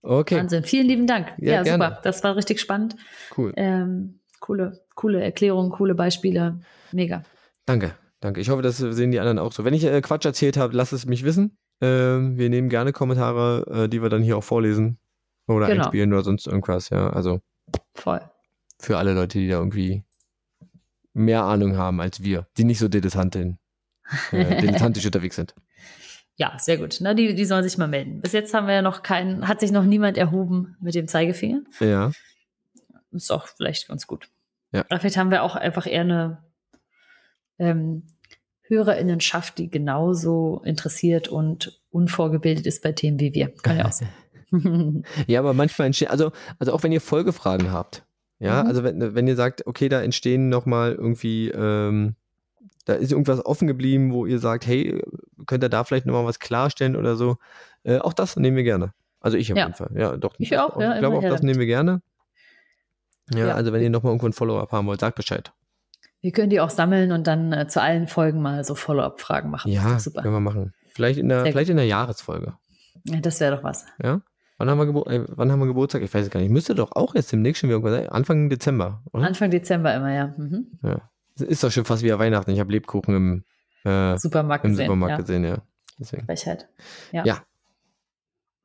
[SPEAKER 2] Okay,
[SPEAKER 1] Wahnsinn. Vielen lieben Dank.
[SPEAKER 2] Ja,
[SPEAKER 1] Ja, super. Das war richtig spannend.
[SPEAKER 2] cool.
[SPEAKER 1] Ähm, coole, coole Erklärungen, coole Beispiele. Mega.
[SPEAKER 2] Danke, danke. Ich hoffe, das sehen die anderen auch so. Wenn ich äh, Quatsch erzählt habe, lasst es mich wissen. Ähm, wir nehmen gerne Kommentare, äh, die wir dann hier auch vorlesen oder
[SPEAKER 1] Genau.
[SPEAKER 2] einspielen oder sonst irgendwas. Ja, also
[SPEAKER 1] Voll.
[SPEAKER 2] für alle Leute, die da irgendwie mehr Ahnung haben als wir, die nicht so dilettantisch, äh, dilettantisch unterwegs sind.
[SPEAKER 1] Ja, sehr gut. Na, die, die sollen sich mal melden. Bis jetzt haben wir ja noch keinen, hat sich noch niemand erhoben mit dem Zeigefinger.
[SPEAKER 2] Ja,
[SPEAKER 1] Ist auch vielleicht ganz gut.
[SPEAKER 2] Ja.
[SPEAKER 1] Aber vielleicht haben wir auch einfach eher eine ähm, Hörerinnenschaft, die genauso interessiert und unvorgebildet ist bei Themen wie wir. Kann ja auch sein.
[SPEAKER 2] ja, aber manchmal entstehen, also, also auch wenn ihr Folgefragen habt, ja,
[SPEAKER 1] Mhm.
[SPEAKER 2] also wenn, wenn ihr sagt, okay, da entstehen nochmal irgendwie, ähm, da ist irgendwas offen geblieben, wo ihr sagt, hey, könnt ihr da vielleicht nochmal was klarstellen oder so, äh, auch das nehmen wir gerne. Also ich auf
[SPEAKER 1] Ja.
[SPEAKER 2] jeden Fall, ja, doch.
[SPEAKER 1] Ich auch, ja,
[SPEAKER 2] Ich glaube, auch das nehmen wir gerne. Ja,
[SPEAKER 1] Ja.
[SPEAKER 2] also wenn ihr nochmal irgendwo ein Follow-up haben wollt, sagt Bescheid.
[SPEAKER 1] wir können die auch sammeln und dann äh, zu allen Folgen mal so Follow-up-Fragen machen.
[SPEAKER 2] Ja,
[SPEAKER 1] super.
[SPEAKER 2] können wir machen. Vielleicht in der,
[SPEAKER 1] Sehr
[SPEAKER 2] vielleicht in der Jahresfolge.
[SPEAKER 1] Ja, das wäre doch was.
[SPEAKER 2] Ja? Wann haben, wir Gebur äh, wann haben wir Geburtstag? Ich weiß es gar nicht. Müsste doch auch jetzt demnächst schon wieder irgendwas sein. Anfang Dezember, oder?
[SPEAKER 1] Anfang Dezember immer, ja. Mhm.
[SPEAKER 2] Ja. Es Ist doch schon fast wie Weihnachten. Ich habe Lebkuchen im, äh,
[SPEAKER 1] Supermarkt
[SPEAKER 2] im
[SPEAKER 1] gesehen.
[SPEAKER 2] Supermarkt
[SPEAKER 1] ja.
[SPEAKER 2] gesehen, ja. Deswegen.
[SPEAKER 1] Frechheit. Ja.
[SPEAKER 2] Ja.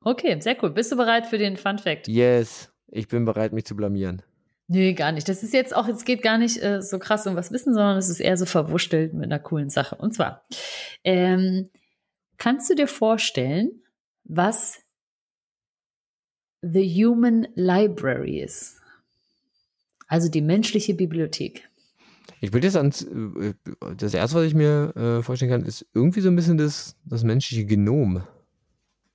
[SPEAKER 1] Okay, sehr cool. Bist du bereit für den Fun Fact?
[SPEAKER 2] Yes, ich bin bereit, mich zu blamieren.
[SPEAKER 1] Nee, gar nicht. Das ist jetzt auch, es geht gar nicht äh, so krass um was wissen, sondern es ist eher so verwurschtelt mit einer coolen Sache. Und zwar, ähm, kannst du dir vorstellen, was The Human Library ist? Also die menschliche Bibliothek.
[SPEAKER 2] Ich würde jetzt ans, äh, das erste, was ich mir äh, vorstellen kann, ist irgendwie so ein bisschen das, das menschliche Genom.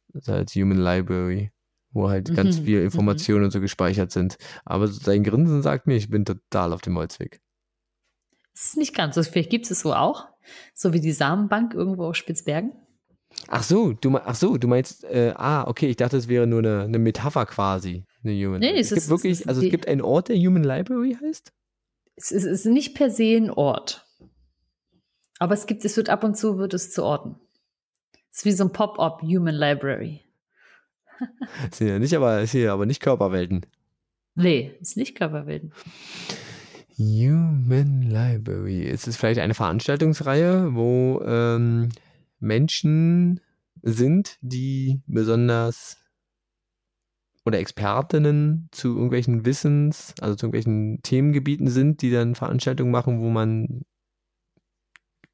[SPEAKER 2] Das als Human Library, wo halt ganz
[SPEAKER 1] Mhm,
[SPEAKER 2] viel Informationen und so gespeichert sind. Aber sein Grinsen sagt mir, ich bin total auf dem Holzweg.
[SPEAKER 1] Es ist nicht ganz so. Vielleicht gibt es es so auch. So wie die Samenbank irgendwo auf Spitzbergen.
[SPEAKER 2] Ach so, du, ach so, du meinst, äh, ah, okay, ich dachte, es wäre nur eine, eine Metapher quasi. Eine Human
[SPEAKER 1] Nee, es
[SPEAKER 2] es gibt
[SPEAKER 1] ist- es
[SPEAKER 2] wirklich,
[SPEAKER 1] ist
[SPEAKER 2] also es gibt einen Ort, der Human Library heißt?
[SPEAKER 1] Es ist, es ist nicht per se ein Ort. Aber es gibt, es wird ab und zu wird es zu Orten. Es ist wie so ein Pop-up Human Library.
[SPEAKER 2] Sind ja nicht, aber, ist hier aber nicht Körperwelten.
[SPEAKER 1] Nee, ist nicht Körperwelten.
[SPEAKER 2] Human Library. Ist es vielleicht eine Veranstaltungsreihe, wo ähm, Menschen sind, die besonders oder Expertinnen zu irgendwelchen Wissens, also zu irgendwelchen Themengebieten sind, die dann Veranstaltungen machen, wo man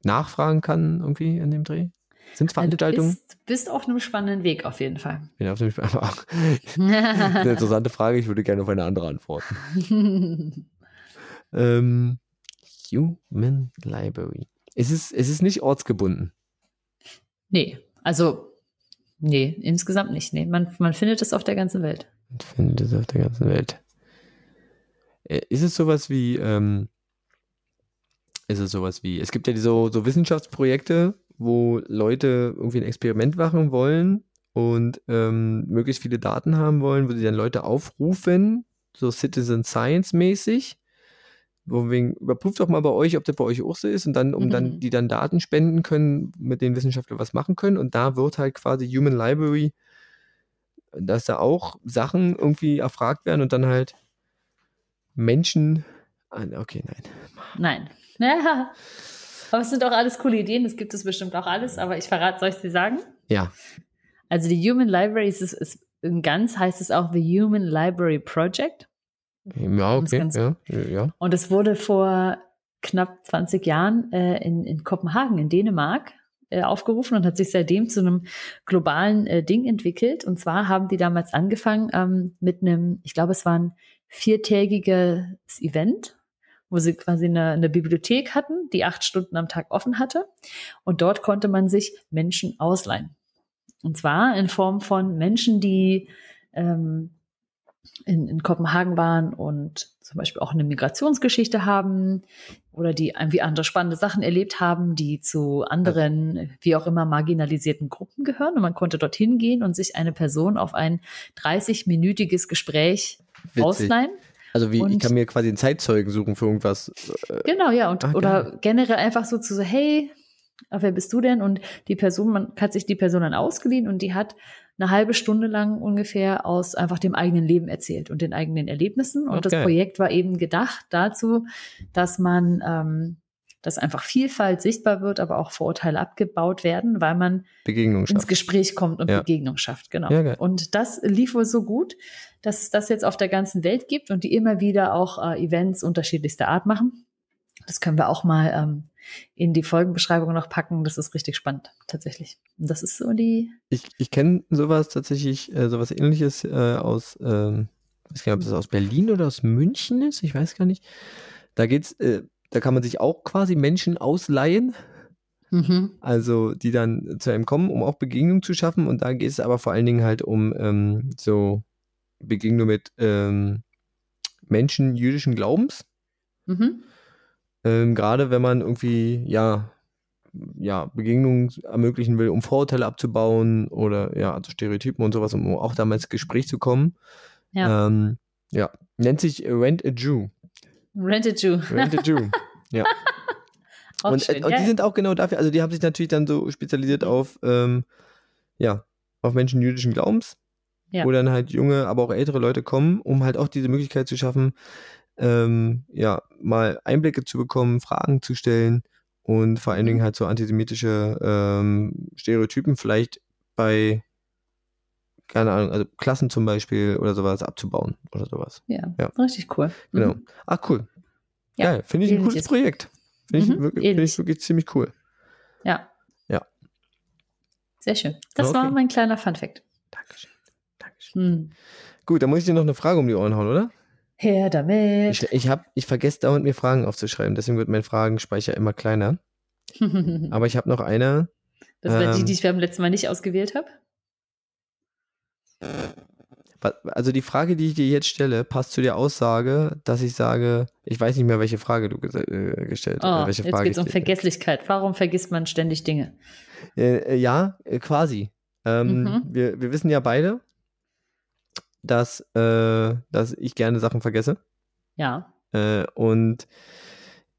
[SPEAKER 2] nachfragen kann, irgendwie in dem Dreh? Sind es
[SPEAKER 1] Also Du
[SPEAKER 2] Veranstaltungen?
[SPEAKER 1] bist, bist auf einem spannenden Weg auf jeden Fall.
[SPEAKER 2] Bin auf dem eine interessante Frage, ich würde gerne auf eine andere antworten. Ähm, Human Library. Es ist, es ist nicht ortsgebunden.
[SPEAKER 1] nee, also nee, insgesamt nicht. Nee, man, man findet es auf der ganzen Welt.
[SPEAKER 2] Man findet es auf der ganzen Welt. Ist es sowas wie, ähm, ist es sowas wie, es gibt ja so, so Wissenschaftsprojekte, wo Leute irgendwie ein Experiment machen wollen und ähm, möglichst viele Daten haben wollen, wo sie dann Leute aufrufen, so Citizen Science mäßig. Wegen, überprüft doch mal bei euch, ob das bei euch auch so ist und dann, um dann,
[SPEAKER 1] Mhm.
[SPEAKER 2] die dann Daten spenden können, mit denen Wissenschaftler was machen können. Und da wird halt quasi Human Library dass da auch Sachen irgendwie erfragt werden und dann halt Menschen. Okay, nein.
[SPEAKER 1] Nein. Ja. Aber es sind auch alles coole Ideen, das gibt es bestimmt auch alles, aber ich verrate, soll ich es dir sagen?
[SPEAKER 2] Ja.
[SPEAKER 1] Also die Human Library ist, ist, ist ganz heißt es auch The Human Library Project.
[SPEAKER 2] Ja, okay.
[SPEAKER 1] Ganz-
[SPEAKER 2] Ja, ja.
[SPEAKER 1] Und es wurde vor knapp 20 Jahren äh, in, in Kopenhagen, in Dänemark, äh, aufgerufen und hat sich seitdem zu einem globalen äh, Ding entwickelt. Und zwar haben die damals angefangen ähm, mit einem, ich glaube, es war ein viertägiges Event, wo sie quasi eine, eine Bibliothek hatten, die acht Stunden am Tag offen hatte. Und dort konnte man sich Menschen ausleihen. Und zwar in Form von Menschen, die ähm, in, in Kopenhagen waren und zum Beispiel auch eine Migrationsgeschichte haben oder die irgendwie andere spannende Sachen erlebt haben, die zu anderen, wie auch immer, marginalisierten Gruppen gehören. Und man konnte dorthin gehen und sich eine Person auf ein 30-minütiges Gespräch Witzig. ausleihen.
[SPEAKER 2] Also wie, und, ich kann mir quasi einen Zeitzeugen suchen für irgendwas.
[SPEAKER 1] Äh, genau, ja. Und, Ach, oder geil. generell einfach so zu so, hey, wer bist du denn? Und die Person, man hat sich die Person dann ausgeliehen und die hat eine halbe Stunde lang ungefähr aus einfach dem eigenen Leben erzählt und den eigenen Erlebnissen. Und okay. das Projekt war eben gedacht dazu, dass man, ähm, dass einfach Vielfalt sichtbar wird, aber auch Vorurteile abgebaut werden, weil man ins Gespräch kommt und ja. Begegnung schafft. Genau. Ja, und das lief wohl so gut, dass es das jetzt auf der ganzen Welt gibt und die immer wieder auch äh, Events unterschiedlichster Art machen. Das können wir auch mal ähm, in die Folgenbeschreibung noch packen. Das ist richtig spannend, tatsächlich. Und das ist so die.
[SPEAKER 2] Ich, ich kenne sowas tatsächlich, äh, sowas ähnliches äh, aus, ähm, ich weiß gar nicht, ob das aus Berlin oder aus München ist, ich weiß gar nicht. Da geht's, äh, da kann man sich auch quasi Menschen ausleihen. Mhm. Also, die dann zu einem kommen, um auch Begegnungen zu schaffen. Und da geht es aber vor allen Dingen halt um ähm, so Begegnung mit ähm, Menschen jüdischen Glaubens. Mhm. Ähm, Gerade wenn man irgendwie, ja, ja, Begegnungen ermöglichen will, um Vorurteile abzubauen oder ja, also Stereotypen und sowas, um auch damals ins Gespräch zu kommen. Ja. Ähm, ja, nennt sich Rent a Jew.
[SPEAKER 1] Rent a Jew.
[SPEAKER 2] Rent a Jew. ja. und, schön, äh, und die sind auch genau dafür, also die haben sich natürlich dann so spezialisiert auf, ähm, ja, auf Menschen jüdischen Glaubens, ja. wo dann halt junge, aber auch ältere Leute kommen, um halt auch diese Möglichkeit zu schaffen, ähm, ja, mal Einblicke zu bekommen, Fragen zu stellen und vor allen Dingen mhm. halt so antisemitische ähm, Stereotypen vielleicht bei, keine Ahnung, also Klassen zum Beispiel oder sowas abzubauen oder sowas.
[SPEAKER 1] Ja, ja. richtig cool.
[SPEAKER 2] Genau. Mhm. Ach, cool. Ja, finde ich ein cooles Projekt. Finde ich, mhm, wirklich, find ich wirklich ziemlich cool.
[SPEAKER 1] Ja.
[SPEAKER 2] Ja.
[SPEAKER 1] Sehr schön. Das okay. war mein kleiner Funfact.
[SPEAKER 2] Dankeschön. Dankeschön. Hm. Gut, dann muss ich dir noch eine Frage um die Ohren hauen, oder?
[SPEAKER 1] Her damit.
[SPEAKER 2] Ich, ich, hab, ich vergesse dauernd mir Fragen aufzuschreiben, deswegen wird mein Fragenspeicher immer kleiner. Aber ich habe noch eine.
[SPEAKER 1] Das war ähm, die, die ich beim letzten Mal nicht ausgewählt habe?
[SPEAKER 2] Also die Frage, die ich dir jetzt stelle, passt zu der Aussage, dass ich sage, ich weiß nicht mehr, welche Frage du äh, gestellt hast.
[SPEAKER 1] Oh, welche jetzt geht es um Vergesslichkeit. Warum vergisst man ständig Dinge?
[SPEAKER 2] Äh, äh ja, äh, quasi. Ähm, mhm. wir, wir wissen ja beide, dass, äh, dass ich gerne Sachen vergesse.
[SPEAKER 1] Ja.
[SPEAKER 2] Äh, und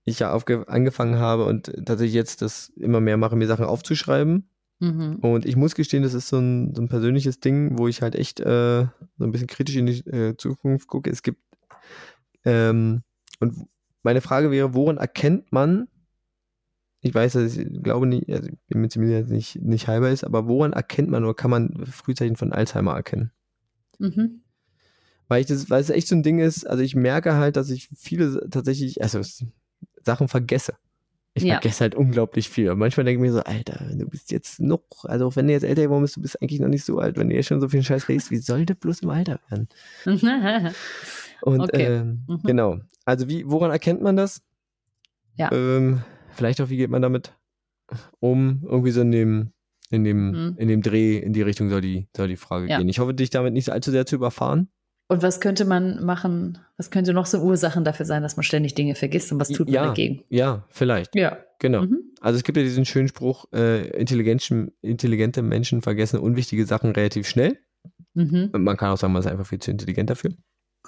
[SPEAKER 2] ich ja angefangen habe und tatsächlich jetzt das immer mehr mache, mir Sachen aufzuschreiben. Mhm. Und ich muss gestehen, das ist so ein, so ein persönliches Ding, wo ich halt echt äh, so ein bisschen kritisch in die äh, Zukunft gucke. Es gibt, ähm, und meine Frage wäre, woran erkennt man, ich weiß, dass ich glaube nicht, also ich bin mir ziemlich sicher, dass es nicht, nicht halber ist, aber woran erkennt man oder kann man Frühzeichen von Alzheimer erkennen? Mhm. Weil ich das, weil es echt so ein Ding ist, also ich merke halt, dass ich viele tatsächlich, also Sachen vergesse. Ich ja. vergesse halt unglaublich viel. Und manchmal denke ich mir so, Alter, du bist jetzt noch, also auch wenn du jetzt älter geworden bist, du bist eigentlich noch nicht so alt, wenn du jetzt schon so viel Scheiß liest, wie soll das bloß im Alter werden? Und okay. ähm, mhm. genau. Also wie, woran erkennt man das?
[SPEAKER 1] Ja.
[SPEAKER 2] Ähm, vielleicht auch, wie geht man damit um? Irgendwie so in dem, in dem, mhm. in dem Dreh in die Richtung soll die, soll die Frage ja. gehen. Ich hoffe, dich damit nicht allzu sehr zu überfahren.
[SPEAKER 1] Und was könnte man machen? Was könnte noch so Ursachen dafür sein, dass man ständig Dinge vergisst und was tut man
[SPEAKER 2] ja,
[SPEAKER 1] dagegen?
[SPEAKER 2] Ja, vielleicht.
[SPEAKER 1] Ja.
[SPEAKER 2] Genau. Mhm. Also es gibt ja diesen schönen Spruch, äh, intelligente Menschen vergessen unwichtige Sachen relativ schnell. Mhm. Und man kann auch sagen, man ist einfach viel zu intelligent dafür.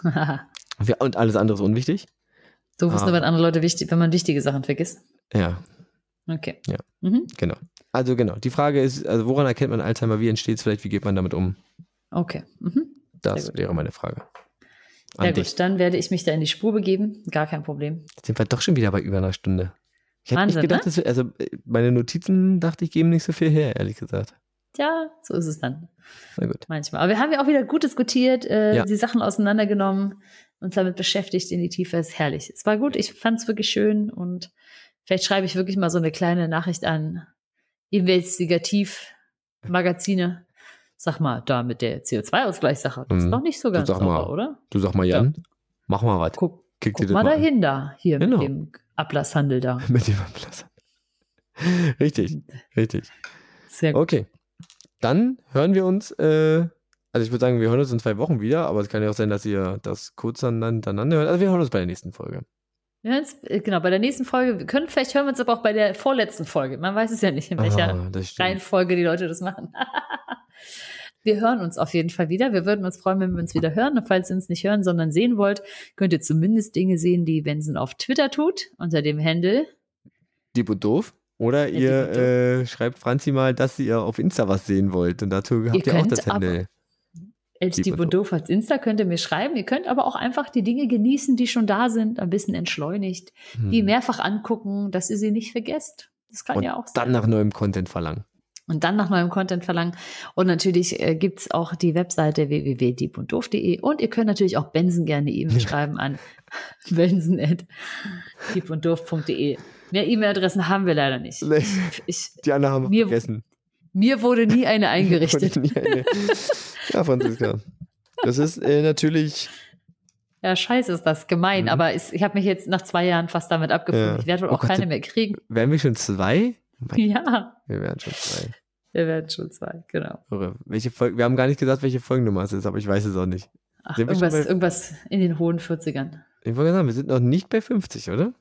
[SPEAKER 2] und alles andere ist unwichtig.
[SPEAKER 1] So wissen aber andere Leute wichtig, wenn man wichtige Sachen vergisst.
[SPEAKER 2] Ja.
[SPEAKER 1] Okay.
[SPEAKER 2] Ja. Mhm. Genau. Also genau. Die Frage ist, also woran erkennt man Alzheimer? Wie entsteht es vielleicht? Wie geht man damit um?
[SPEAKER 1] Okay. Mhm.
[SPEAKER 2] Das wäre meine Frage.
[SPEAKER 1] An ja dich. gut, dann werde ich mich da in die Spur begeben. Gar kein Problem.
[SPEAKER 2] Jetzt sind wir doch schon wieder bei über einer Stunde. Ich hätte nicht gedacht, ne? dass wir, also meine Notizen dachte ich geben nicht so viel her, ehrlich gesagt.
[SPEAKER 1] Ja, so ist es dann. Na gut. Manchmal. Aber wir haben ja auch wieder gut diskutiert, äh, ja. die Sachen auseinandergenommen, uns damit beschäftigt in die Tiefe. Ist herrlich. Es war gut, ich fand es wirklich schön und vielleicht schreibe ich wirklich mal so eine kleine Nachricht an Investigativ-Magazine Sag mal, da mit der CO2-Ausgleichssache, das ist mhm. doch nicht so ganz
[SPEAKER 2] sauber,
[SPEAKER 1] oder?
[SPEAKER 2] Du sag mal, Jan, ja. mach mal was.
[SPEAKER 1] Guck,
[SPEAKER 2] Kickt
[SPEAKER 1] Guck mal
[SPEAKER 2] mal an.
[SPEAKER 1] dahinter, hier
[SPEAKER 2] Genau.
[SPEAKER 1] mit dem Ablasshandel da.
[SPEAKER 2] Mit dem Ablass. Richtig, richtig.
[SPEAKER 1] Sehr gut.
[SPEAKER 2] Okay. Dann hören wir uns, äh, also ich würde sagen, wir hören uns in zwei Wochen wieder, aber es kann ja auch sein, dass ihr das kurz aneinander hört. Also wir hören uns bei der nächsten Folge.
[SPEAKER 1] Wir hören uns, äh, genau, bei der nächsten Folge, wir können, vielleicht hören wir uns aber auch bei der vorletzten Folge. Man weiß es ja nicht, in welcher
[SPEAKER 2] Ah, das stimmt.
[SPEAKER 1] Reihenfolge die Leute das machen. wir hören uns auf jeden Fall wieder. Wir würden uns freuen, wenn wir uns wieder hören. Und falls ihr uns nicht hören, sondern sehen wollt, könnt ihr zumindest Dinge sehen, die Benson auf Twitter tut, unter dem Handle.
[SPEAKER 2] Und doof. Oder
[SPEAKER 1] Ja,
[SPEAKER 2] ihr äh, schreibt Franzi mal, dass ihr auf Insta was sehen wollt. Und dazu habt ihr, auch
[SPEAKER 1] könnt
[SPEAKER 2] das Handle.
[SPEAKER 1] Els
[SPEAKER 2] Dieb
[SPEAKER 1] Dieb
[SPEAKER 2] und
[SPEAKER 1] und Doof als Insta könnt ihr mir schreiben. Ihr könnt aber auch einfach die Dinge genießen, die schon da sind, ein bisschen entschleunigt, die
[SPEAKER 2] Hm.
[SPEAKER 1] mehrfach angucken, dass ihr sie nicht vergesst. Das kann
[SPEAKER 2] Und
[SPEAKER 1] ja auch sein.
[SPEAKER 2] dann nach neuem Content verlangen.
[SPEAKER 1] und dann nach neuem Content verlangen. Und natürlich äh, gibt's auch die Webseite www.diebunddoof.de und ihr könnt natürlich auch Benson gerne E-Mail schreiben an benson.diebunddoof.de. Mehr E-Mail-Adressen haben wir leider nicht.
[SPEAKER 2] Nee,
[SPEAKER 1] Ich,
[SPEAKER 2] Die anderen haben wir vergessen.
[SPEAKER 1] mir wurde nie eine eingerichtet.
[SPEAKER 2] Und nie eine- ja, Franziska. Das ist äh, natürlich.
[SPEAKER 1] Ja, scheiße ist das, gemein,
[SPEAKER 2] Mhm.
[SPEAKER 1] aber ist, ich habe mich jetzt nach zwei Jahren fast damit abgefunden.
[SPEAKER 2] Ja.
[SPEAKER 1] Ich werde wohl
[SPEAKER 2] Oh
[SPEAKER 1] auch
[SPEAKER 2] Gott,
[SPEAKER 1] keine mehr kriegen.
[SPEAKER 2] Wären wir schon zwei? Mein,
[SPEAKER 1] Ja,
[SPEAKER 2] wir wären schon zwei.
[SPEAKER 1] wir werden schon zwei, genau.
[SPEAKER 2] Irre. Welche Folge, wir haben gar nicht gesagt, welche Folgennummer es ist, aber ich weiß es auch nicht.
[SPEAKER 1] Ach, irgendwas,
[SPEAKER 2] bei-
[SPEAKER 1] irgendwas in den hohen 40ern.
[SPEAKER 2] Ich wollte sagen, wir sind noch nicht bei 50, oder?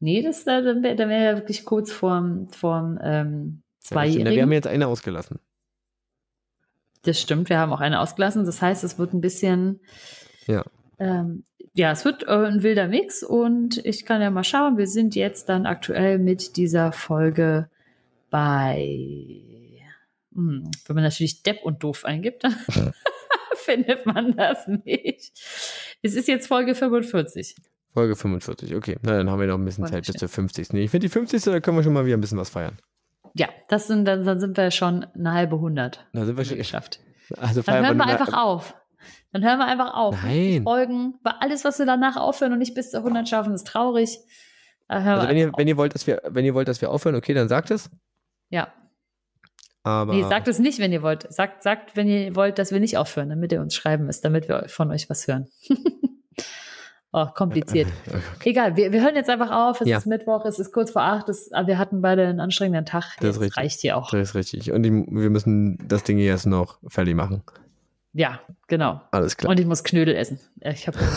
[SPEAKER 1] Nee, das da, da wäre wär ja wirklich kurz vorm, vorm ähm,
[SPEAKER 2] Ja.
[SPEAKER 1] Zweijährigen.
[SPEAKER 2] wir haben jetzt eine ausgelassen.
[SPEAKER 1] Das stimmt, wir haben auch eine ausgelassen. Das heißt, es wird ein bisschen.
[SPEAKER 2] Ja.
[SPEAKER 1] Ähm, ja, es wird äh, ein wilder Mix und ich kann ja mal schauen. Wir sind jetzt dann aktuell mit dieser Folge bei. Hm, wenn man natürlich Depp und Doof eingibt, dann findet man das nicht. Es ist jetzt Folge 45.
[SPEAKER 2] Folge 45, okay. Na, dann haben wir noch ein bisschen Zeit bis zur 50. Nee, ich finde die 50. Da können wir schon mal wieder ein bisschen was feiern.
[SPEAKER 1] Ja, das sind, dann, dann sind wir schon eine halbe hundert
[SPEAKER 2] Da sind wir schon.
[SPEAKER 1] geschafft.
[SPEAKER 2] Also
[SPEAKER 1] Dann hören wir einfach auf. Dann hören wir einfach auf.
[SPEAKER 2] Nein.
[SPEAKER 1] Folgen, weil alles, was wir danach aufhören und nicht bis zur 100 schaffen, ist traurig.
[SPEAKER 2] Also wenn ihr, wenn ihr wollt, dass wir, wenn ihr wollt, dass wir aufhören, okay, dann sagt es.
[SPEAKER 1] Ja.
[SPEAKER 2] Aber
[SPEAKER 1] Nee, sagt es nicht, wenn ihr wollt. Sagt, sagt, wenn ihr wollt, dass wir nicht aufhören, damit ihr uns schreiben müsst, damit wir von euch was hören. oh, kompliziert.
[SPEAKER 2] Okay.
[SPEAKER 1] Egal, wir, wir hören jetzt einfach auf. Es
[SPEAKER 2] Ja.
[SPEAKER 1] ist Mittwoch, es ist kurz vor acht. Es, aber wir hatten beide einen anstrengenden Tag.
[SPEAKER 2] Das
[SPEAKER 1] reicht hier auch.
[SPEAKER 2] Das ist richtig. Und die, wir müssen das Ding hier jetzt noch fertig machen.
[SPEAKER 1] Ja, genau.
[SPEAKER 2] Alles klar.
[SPEAKER 1] Und ich muss Knödel essen. Ich habe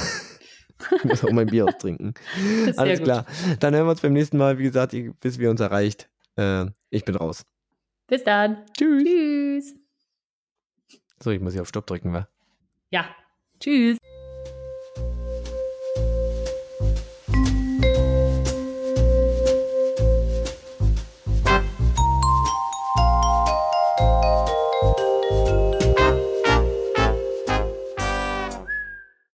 [SPEAKER 2] Ich muss auch mein Bier austrinken. Alles klar. Dann hören wir uns beim nächsten Mal, wie gesagt, bis wir uns erreicht. Äh, ich bin raus.
[SPEAKER 1] Bis dann.
[SPEAKER 2] Tschüss.
[SPEAKER 1] Tschüss.
[SPEAKER 2] So, ich muss hier auf Stopp drücken, wa?
[SPEAKER 1] Ja. Tschüss.